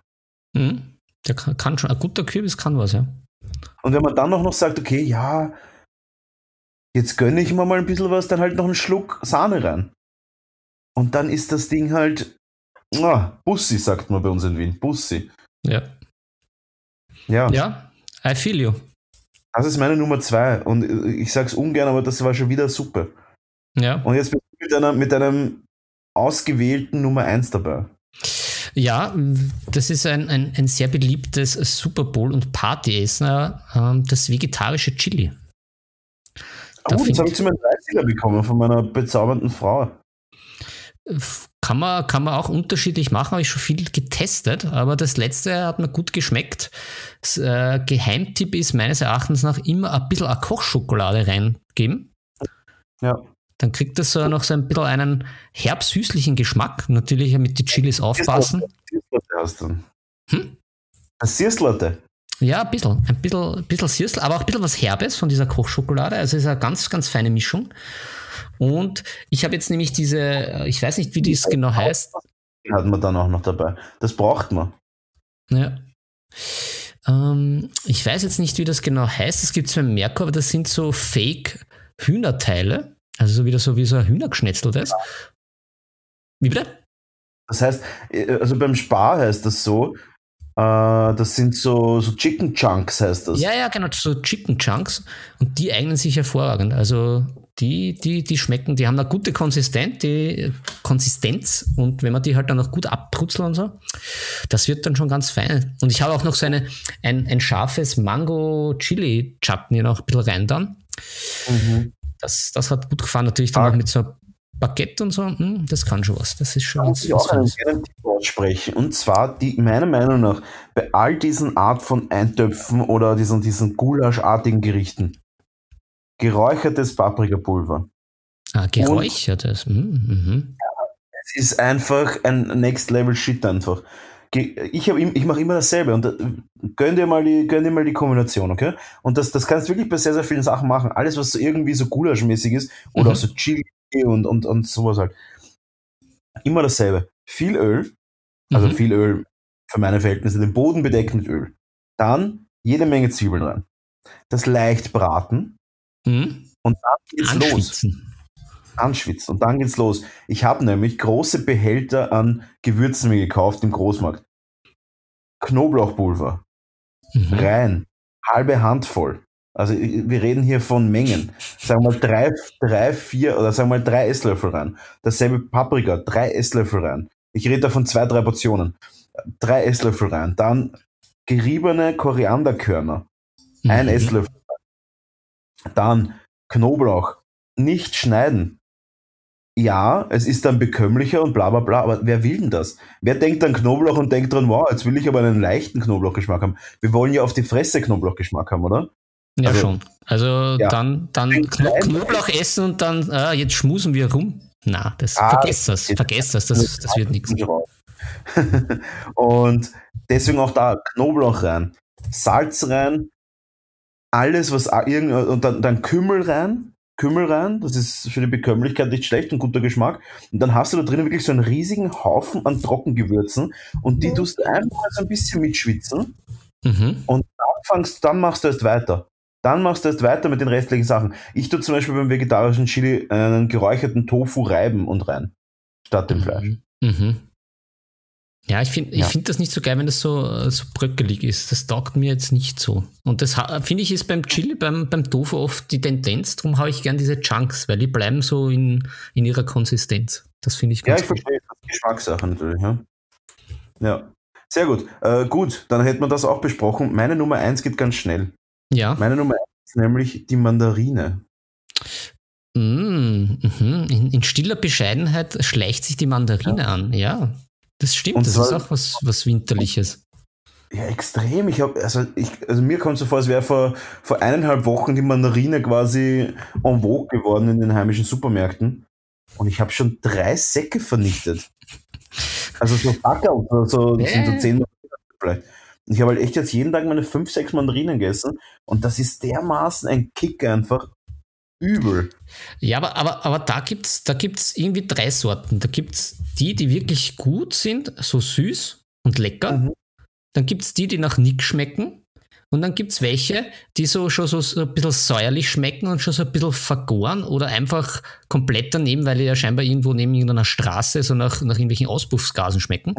Mhm. Der kann, kann schon. Ein guter Kürbis kann was, ja. Und wenn man dann auch noch sagt, okay, ja, jetzt gönne ich mir mal ein bisschen was, dann halt noch einen Schluck Sahne rein. Und dann ist das Ding halt, ah, Bussi, sagt man bei uns in Wien, Bussi. Ja. Ja, Ja, I feel you. das ist meine Nummer zwei. Und äh, ich sag's ungern, aber das war schon wieder super. Ja. Und jetzt bist du mit, einer, mit einem ausgewählten Nummer eins dabei. Ja, das ist ein, ein, ein sehr beliebtes Super Bowl- und Partyessen, ähm, das vegetarische Chili. Da Oh, das find- habe ich zu meinem 30er bekommen von meiner bezaubernden Frau. Kann man, kann man auch unterschiedlich machen, habe ich schon viel getestet, aber das letzte hat mir gut geschmeckt. Das, äh, Geheimtipp ist meines Erachtens nach immer ein bisschen eine Kochschokolade reingeben. Ja. Dann kriegt das so noch so ein bisschen einen herb-süßlichen Geschmack. Natürlich mit die Chilis aufpassen. Hm? Eine Sierslatte. Ja, ein bisschen. Ein bisschen, ein bisschen Süßl, aber auch ein bisschen was Herbes von dieser Kochschokolade. Also es ist eine ganz, ganz feine Mischung. Und ich habe jetzt nämlich diese, äh, ich weiß nicht, wie das genau heißt. Die hat man dann auch noch dabei. Das braucht man. Ja. Ähm, ich weiß jetzt nicht, wie das genau heißt. Es gibt es beim Merkur, aber das sind so Fake-Hühnerteile. Also so wieder so wie so ein Hühnergeschnetzeltes. Wie bitte? Das heißt, äh, also beim Spar heißt das so, äh, das sind so, so Chicken Chunks heißt das. Ja, ja, genau, so Chicken Chunks. Und die eignen sich hervorragend. Also die, die, die schmecken, die haben eine gute Konsistenz, die Konsistenz. Und wenn man die halt dann noch gut abbrutzeln und so, das wird dann schon ganz fein. Und ich habe auch noch so eine, ein, ein scharfes Mango-Chili-Chutney noch ein bisschen rein dann. Mhm. Das, das hat gut gefallen. Natürlich dann Stark. auch mit so einem Baguette und so. Hm, das kann schon was. Das ist schon was, ich auch einen Tipp aussprechen. Und zwar, die, meiner Meinung nach, bei all diesen Art von Eintöpfen oder diesen, diesen Gulaschartigen Gerichten, geräuchertes Paprikapulver. Ah, geräuchertes. Mhm, mhm. Es ist einfach ein Next Level Shit einfach. Ich, hab ich mache immer dasselbe und äh, gönn dir mal die, gönn dir mal die Kombination, okay? Und das, das kannst du wirklich bei sehr, sehr vielen Sachen machen. Alles, was so irgendwie so gulaschmäßig ist oder Mhm. auch so Chili und, und, und sowas halt. Immer dasselbe. Viel Öl, also Mhm. viel Öl für meine Verhältnisse, den Boden bedeckt mit Öl. Dann jede Menge Zwiebeln rein. Das leicht braten Mhm. und dann geht's los Anschwitzen. anschwitzen. Und dann geht's los. Ich habe nämlich große Behälter an Gewürzen mir gekauft im Großmarkt. Knoblauchpulver, Mhm. rein, halbe Handvoll. Also wir reden hier von Mengen. Sagen wir mal drei, drei, vier oder sagen wir mal drei Esslöffel rein. Dasselbe Paprika, drei Esslöffel rein. Ich rede da von zwei, drei Portionen. Drei Esslöffel rein. Dann geriebene Korianderkörner, ein Mhm. Esslöffel. Dann Knoblauch. Nicht schneiden. Ja, es ist dann bekömmlicher und bla bla bla, aber wer will denn das? Wer denkt an Knoblauch und denkt dran, wow, jetzt will ich aber einen leichten Knoblauchgeschmack haben. Wir wollen ja auf die Fresse Knoblauchgeschmack haben, oder? Ja, Also- schon. Also Ja. dann, dann Kno Knoblauch essen und dann, ah, jetzt schmusen wir rum. Na, das Ah, vergesst das, vergesst das, das, das wird nichts. und deswegen auch da Knoblauch rein, Salz rein, alles was a- irgend und dann, dann Kümmel rein, Kümmel rein, das ist für die Bekömmlichkeit nicht schlecht, ein guter Geschmack. Und dann hast du da drinnen wirklich so einen riesigen Haufen an Trockengewürzen und die tust du einfach so ein bisschen mitschwitzen mhm. und dann, fangst, dann machst du erst weiter. Dann machst du erst weiter mit den restlichen Sachen. Ich tue zum Beispiel beim vegetarischen Chili einen geräucherten Tofu reiben und rein, statt dem mhm. Fleisch. Mhm. Ja, ich finde ja. find das nicht so geil, wenn das so, so bröckelig ist. Das taugt mir jetzt nicht so. Und das finde ich ist beim Chili, beim, beim Tofu oft die Tendenz. Darum habe ich gern diese Chunks, weil die bleiben so in, in ihrer Konsistenz. Das finde ich ganz Ja, ich verstehe. Das ist Geschmackssache natürlich. Ja. ja. Sehr gut. Äh, gut, dann hätten wir das auch besprochen. Meine Nummer 1 geht ganz schnell. Ja. Meine Nummer 1 ist nämlich die Mandarine. Mm, mm, in, in, stiller Bescheidenheit schleicht sich die Mandarine ja. an, ja. Das stimmt, und das ist auch was, was Winterliches. Ja, extrem. Ich habe, also, ich, also mir kommt so vor, als wäre vor, vor eineinhalb Wochen die Mandarine quasi en vogue geworden in den heimischen Supermärkten. Und ich habe schon drei Säcke vernichtet. Also so Backerl, so, so, das sind so zehn vielleicht. Ich habe halt echt jetzt jeden Tag meine fünf, sechs Mandarinen gegessen und das ist dermaßen ein Kick einfach übel. Ja, aber, aber, aber da gibt es da gibt's irgendwie drei Sorten. Da gibt es die, die wirklich gut sind, so süß und lecker. Mhm. Dann gibt es die, die nach nichts schmecken. Und dann gibt es welche, die so schon so, so ein bisschen säuerlich schmecken und schon so ein bisschen vergoren oder einfach komplett daneben, weil die ja scheinbar irgendwo neben irgendeiner Straße so nach, nach irgendwelchen Auspuffsgasen schmecken.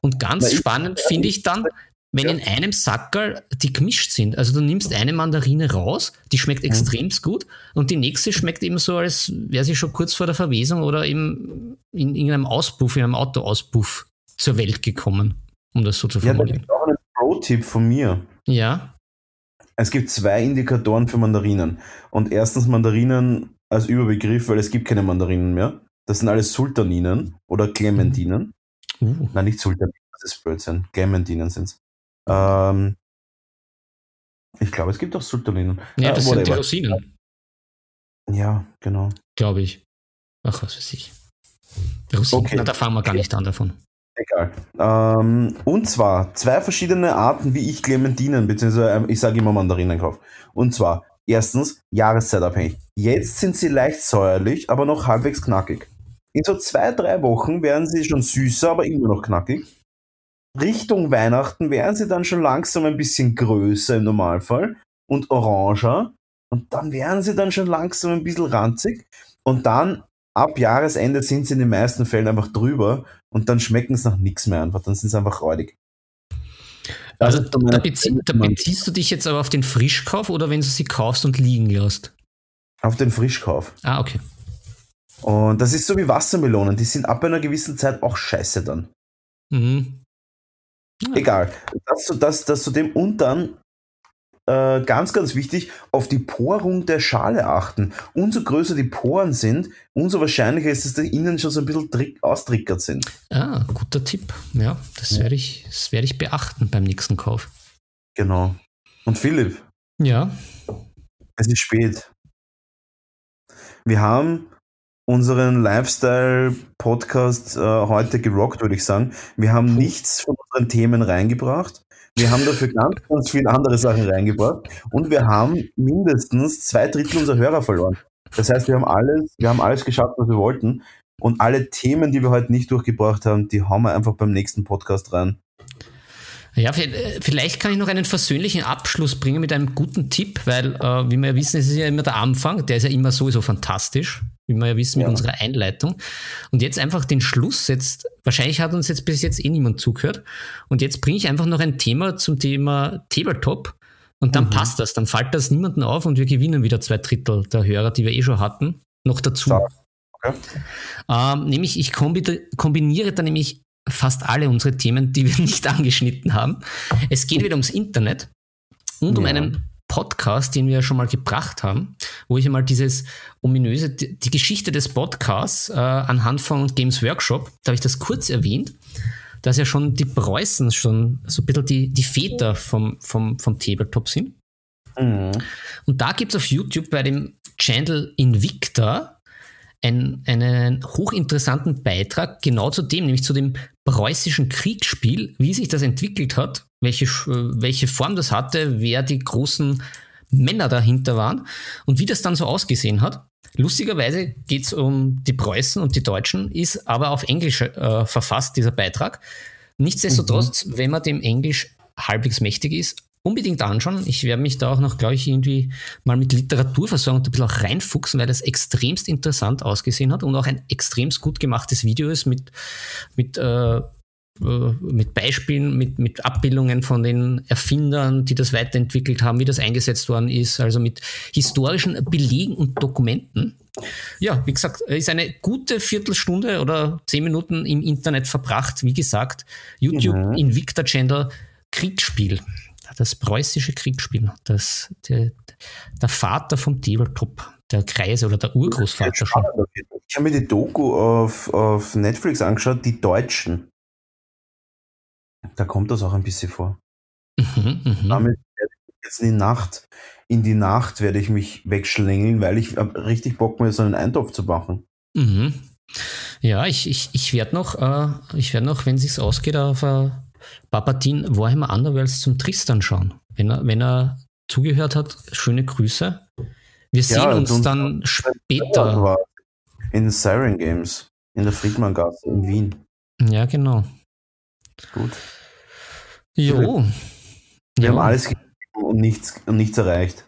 Und ganz spannend finde ich dann, wenn ja. in einem Sackerl die gemischt sind. Also du nimmst eine Mandarine raus, die schmeckt mhm. extremst gut und die nächste schmeckt eben so, als wäre sie schon kurz vor der Verwesung oder eben in irgendeinem Auspuff, in einem Autoauspuff zur Welt gekommen, um das so zu formulieren. Ja, da auch ein Pro-Tipp von mir. Ja. Es gibt zwei Indikatoren für Mandarinen. Und erstens Mandarinen als Überbegriff, weil es gibt keine Mandarinen mehr. Das sind alles Sultaninen oder Clementinen. Uh. Nein, nicht Sultaninen, das ist Blödsinn. Clementinen sind es. Ähm, ich glaube, es gibt auch Sultaninen. Ja, das äh, sind die Rosinen. Ja, genau. Glaube ich. Ach, was weiß ich. Rosinen, okay. na, da fangen wir gar nicht an davon. Egal. Ähm, und zwar zwei verschiedene Arten, wie ich Clementinen, beziehungsweise ähm, ich sage immer Mandarinen kaufe. Und zwar, erstens, jahreszeitabhängig. Jetzt sind sie leicht säuerlich, aber noch halbwegs knackig. In so zwei, drei Wochen werden sie schon süßer, aber immer noch knackig. Richtung Weihnachten werden sie dann schon langsam ein bisschen größer im Normalfall und oranger. Und dann werden sie dann schon langsam ein bisschen ranzig. Und dann ab Jahresende sind sie in den meisten Fällen einfach drüber und dann schmecken sie nach nichts mehr einfach. Dann sind sie einfach räudig. Also da, bezie da, beziehst du dich jetzt aber auf den Frischkauf oder wenn du sie kaufst und liegen lässt? Auf den Frischkauf. Ah, okay. Und das ist so wie Wassermelonen, die sind ab einer gewissen Zeit auch scheiße dann. Mhm. Ja. Egal. Das, das, das zu dem und dann äh, ganz, ganz wichtig, auf die Porung der Schale achten. Umso größer die Poren sind, umso wahrscheinlicher ist es, dass die innen schon so ein bisschen trick, austrickert sind. Ah, guter Tipp. Ja, das ja. werde ich, das ich beachten beim nächsten Kauf. Genau. Und Philipp. Ja. Es ist spät. Wir haben unseren Lifestyle-Podcast äh, heute gerockt, würde ich sagen. Wir haben nichts von unseren Themen reingebracht. Wir haben dafür ganz, ganz viele andere Sachen reingebracht und wir haben mindestens zwei Drittel unserer Hörer verloren. Das heißt, wir haben alles, wir haben alles geschafft, was wir wollten. Und alle Themen, die wir heute nicht durchgebracht haben, die hauen wir einfach beim nächsten Podcast rein. Ja, äh, vielleicht kann ich noch einen versöhnlichen Abschluss bringen mit einem guten Tipp, weil, äh, wie wir ja wissen, es ist ja immer der Anfang, der ist ja immer sowieso fantastisch, wie wir ja wissen mit ja. unserer Einleitung. Und jetzt einfach den Schluss, jetzt, wahrscheinlich hat uns jetzt bis jetzt eh niemand zugehört. Und jetzt bringe ich einfach noch ein Thema zum Thema Tabletop. Und dann mhm. passt das, dann fällt das niemanden auf und wir gewinnen wieder zwei Drittel der Hörer, die wir eh schon hatten, noch dazu. Okay. Ähm, nämlich, ich kombiniere da nämlich fast alle unsere Themen, die wir nicht angeschnitten haben. Es geht wieder ums Internet und um einen Podcast, den wir schon mal gebracht haben, wo ich einmal dieses ominöse, die Geschichte des Podcasts äh, anhand von Games Workshop, da habe ich das kurz erwähnt, dass ja schon die Preußen schon so ein bisschen die, die Väter vom, vom, vom Tabletop sind. Mhm. Und da gibt es auf YouTube bei dem Channel Invicta ein, einen hochinteressanten Beitrag genau zu dem, nämlich zu dem preußischen Kriegsspiel, wie sich das entwickelt hat, welche, welche Form das hatte, wer die großen Männer dahinter waren und wie das dann so ausgesehen hat. Lustigerweise geht es um die Preußen und die Deutschen, ist aber auf Englisch äh, verfasst, dieser Beitrag. Nichtsdestotrotz, mhm. wenn man dem Englisch halbwegs mächtig ist, unbedingt anschauen. Ich werde mich da auch noch, glaube ich, irgendwie mal mit Literatur versorgen und ein bisschen auch reinfuchsen, weil das extremst interessant ausgesehen hat und auch ein extremst gut gemachtes Video ist mit, mit, äh, äh, mit Beispielen, mit, mit Abbildungen von den Erfindern, die das weiterentwickelt haben, wie das eingesetzt worden ist, also mit historischen Belegen und Dokumenten. Ja, wie gesagt, ist eine gute Viertelstunde oder zehn Minuten im Internet verbracht. Wie gesagt, YouTube mhm. Invicta Channel Kriegsspiel das preußische Kriegsspiel, das, der, der Vater vom Tabletop, der Kreise oder der Urgroßvater schon. Ich habe mir die Doku auf, auf Netflix angeschaut, die Deutschen. Da kommt das auch ein bisschen vor. Mhm, mh. Damit werde ich jetzt in die Nacht, in die Nacht werde ich mich wegschlängeln, weil ich richtig Bock mir so einen Eintopf zu machen. Mhm. Ja, ich, ich, ich werde noch, äh, ich werde noch, wenn es sich ausgeht, auf äh, Papatin Warhammer Underworlds zum Tristan schauen. Wenn er, wenn er zugehört hat, schöne Grüße. Wir sehen ja, uns dann später. In Siren Games, in der Friedmanngasse in Wien. Ja, genau. Gut. Jo. Wir jo. haben alles gegeben und nichts, und nichts erreicht.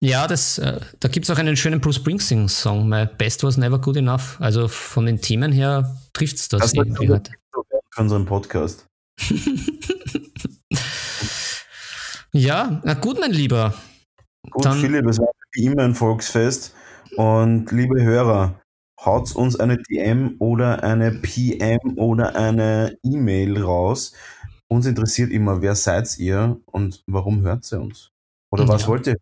Ja, das, äh, da gibt es auch einen schönen Bruce Springsteen-Song, My Best Was Never Good Enough. Also von den Themen her trifft es das, das irgendwie heute. Für unseren Podcast. ja, na gut, mein Lieber. Gut, Dann, Philipp, es war wie immer ein Volksfest. Und liebe Hörer, haut uns eine DM oder eine PM oder eine E-Mail raus. Uns interessiert immer, wer seid ihr und warum hört ihr uns? Oder was ja. wollt ihr?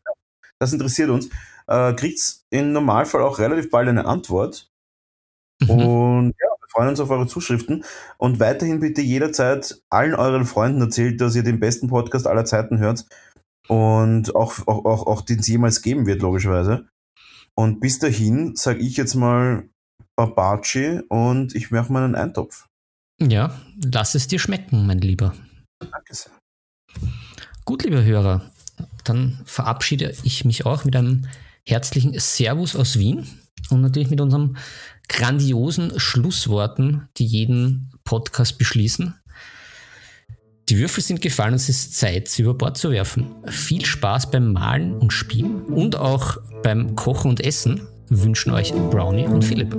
Das interessiert uns. Äh, Kriegt im Normalfall auch relativ bald eine Antwort. Mhm. Und ja, freuen uns auf eure Zuschriften und weiterhin bitte jederzeit allen euren Freunden erzählt, dass ihr den besten Podcast aller Zeiten hört und auch, auch, auch, auch den es jemals geben wird, logischerweise. Und bis dahin sage ich jetzt mal Babaci und ich mache mal einen Eintopf. Ja, lass es dir schmecken, mein Lieber. Danke sehr. Gut, liebe Hörer, dann verabschiede ich mich auch mit einem herzlichen Servus aus Wien und natürlich mit unserem grandiosen Schlussworten, die jeden Podcast beschließen. Die Würfel sind gefallen es ist Zeit, sie über Bord zu werfen. Viel Spaß beim Malen und Spielen und auch beim Kochen und Essen wünschen euch Brownie und Philipp.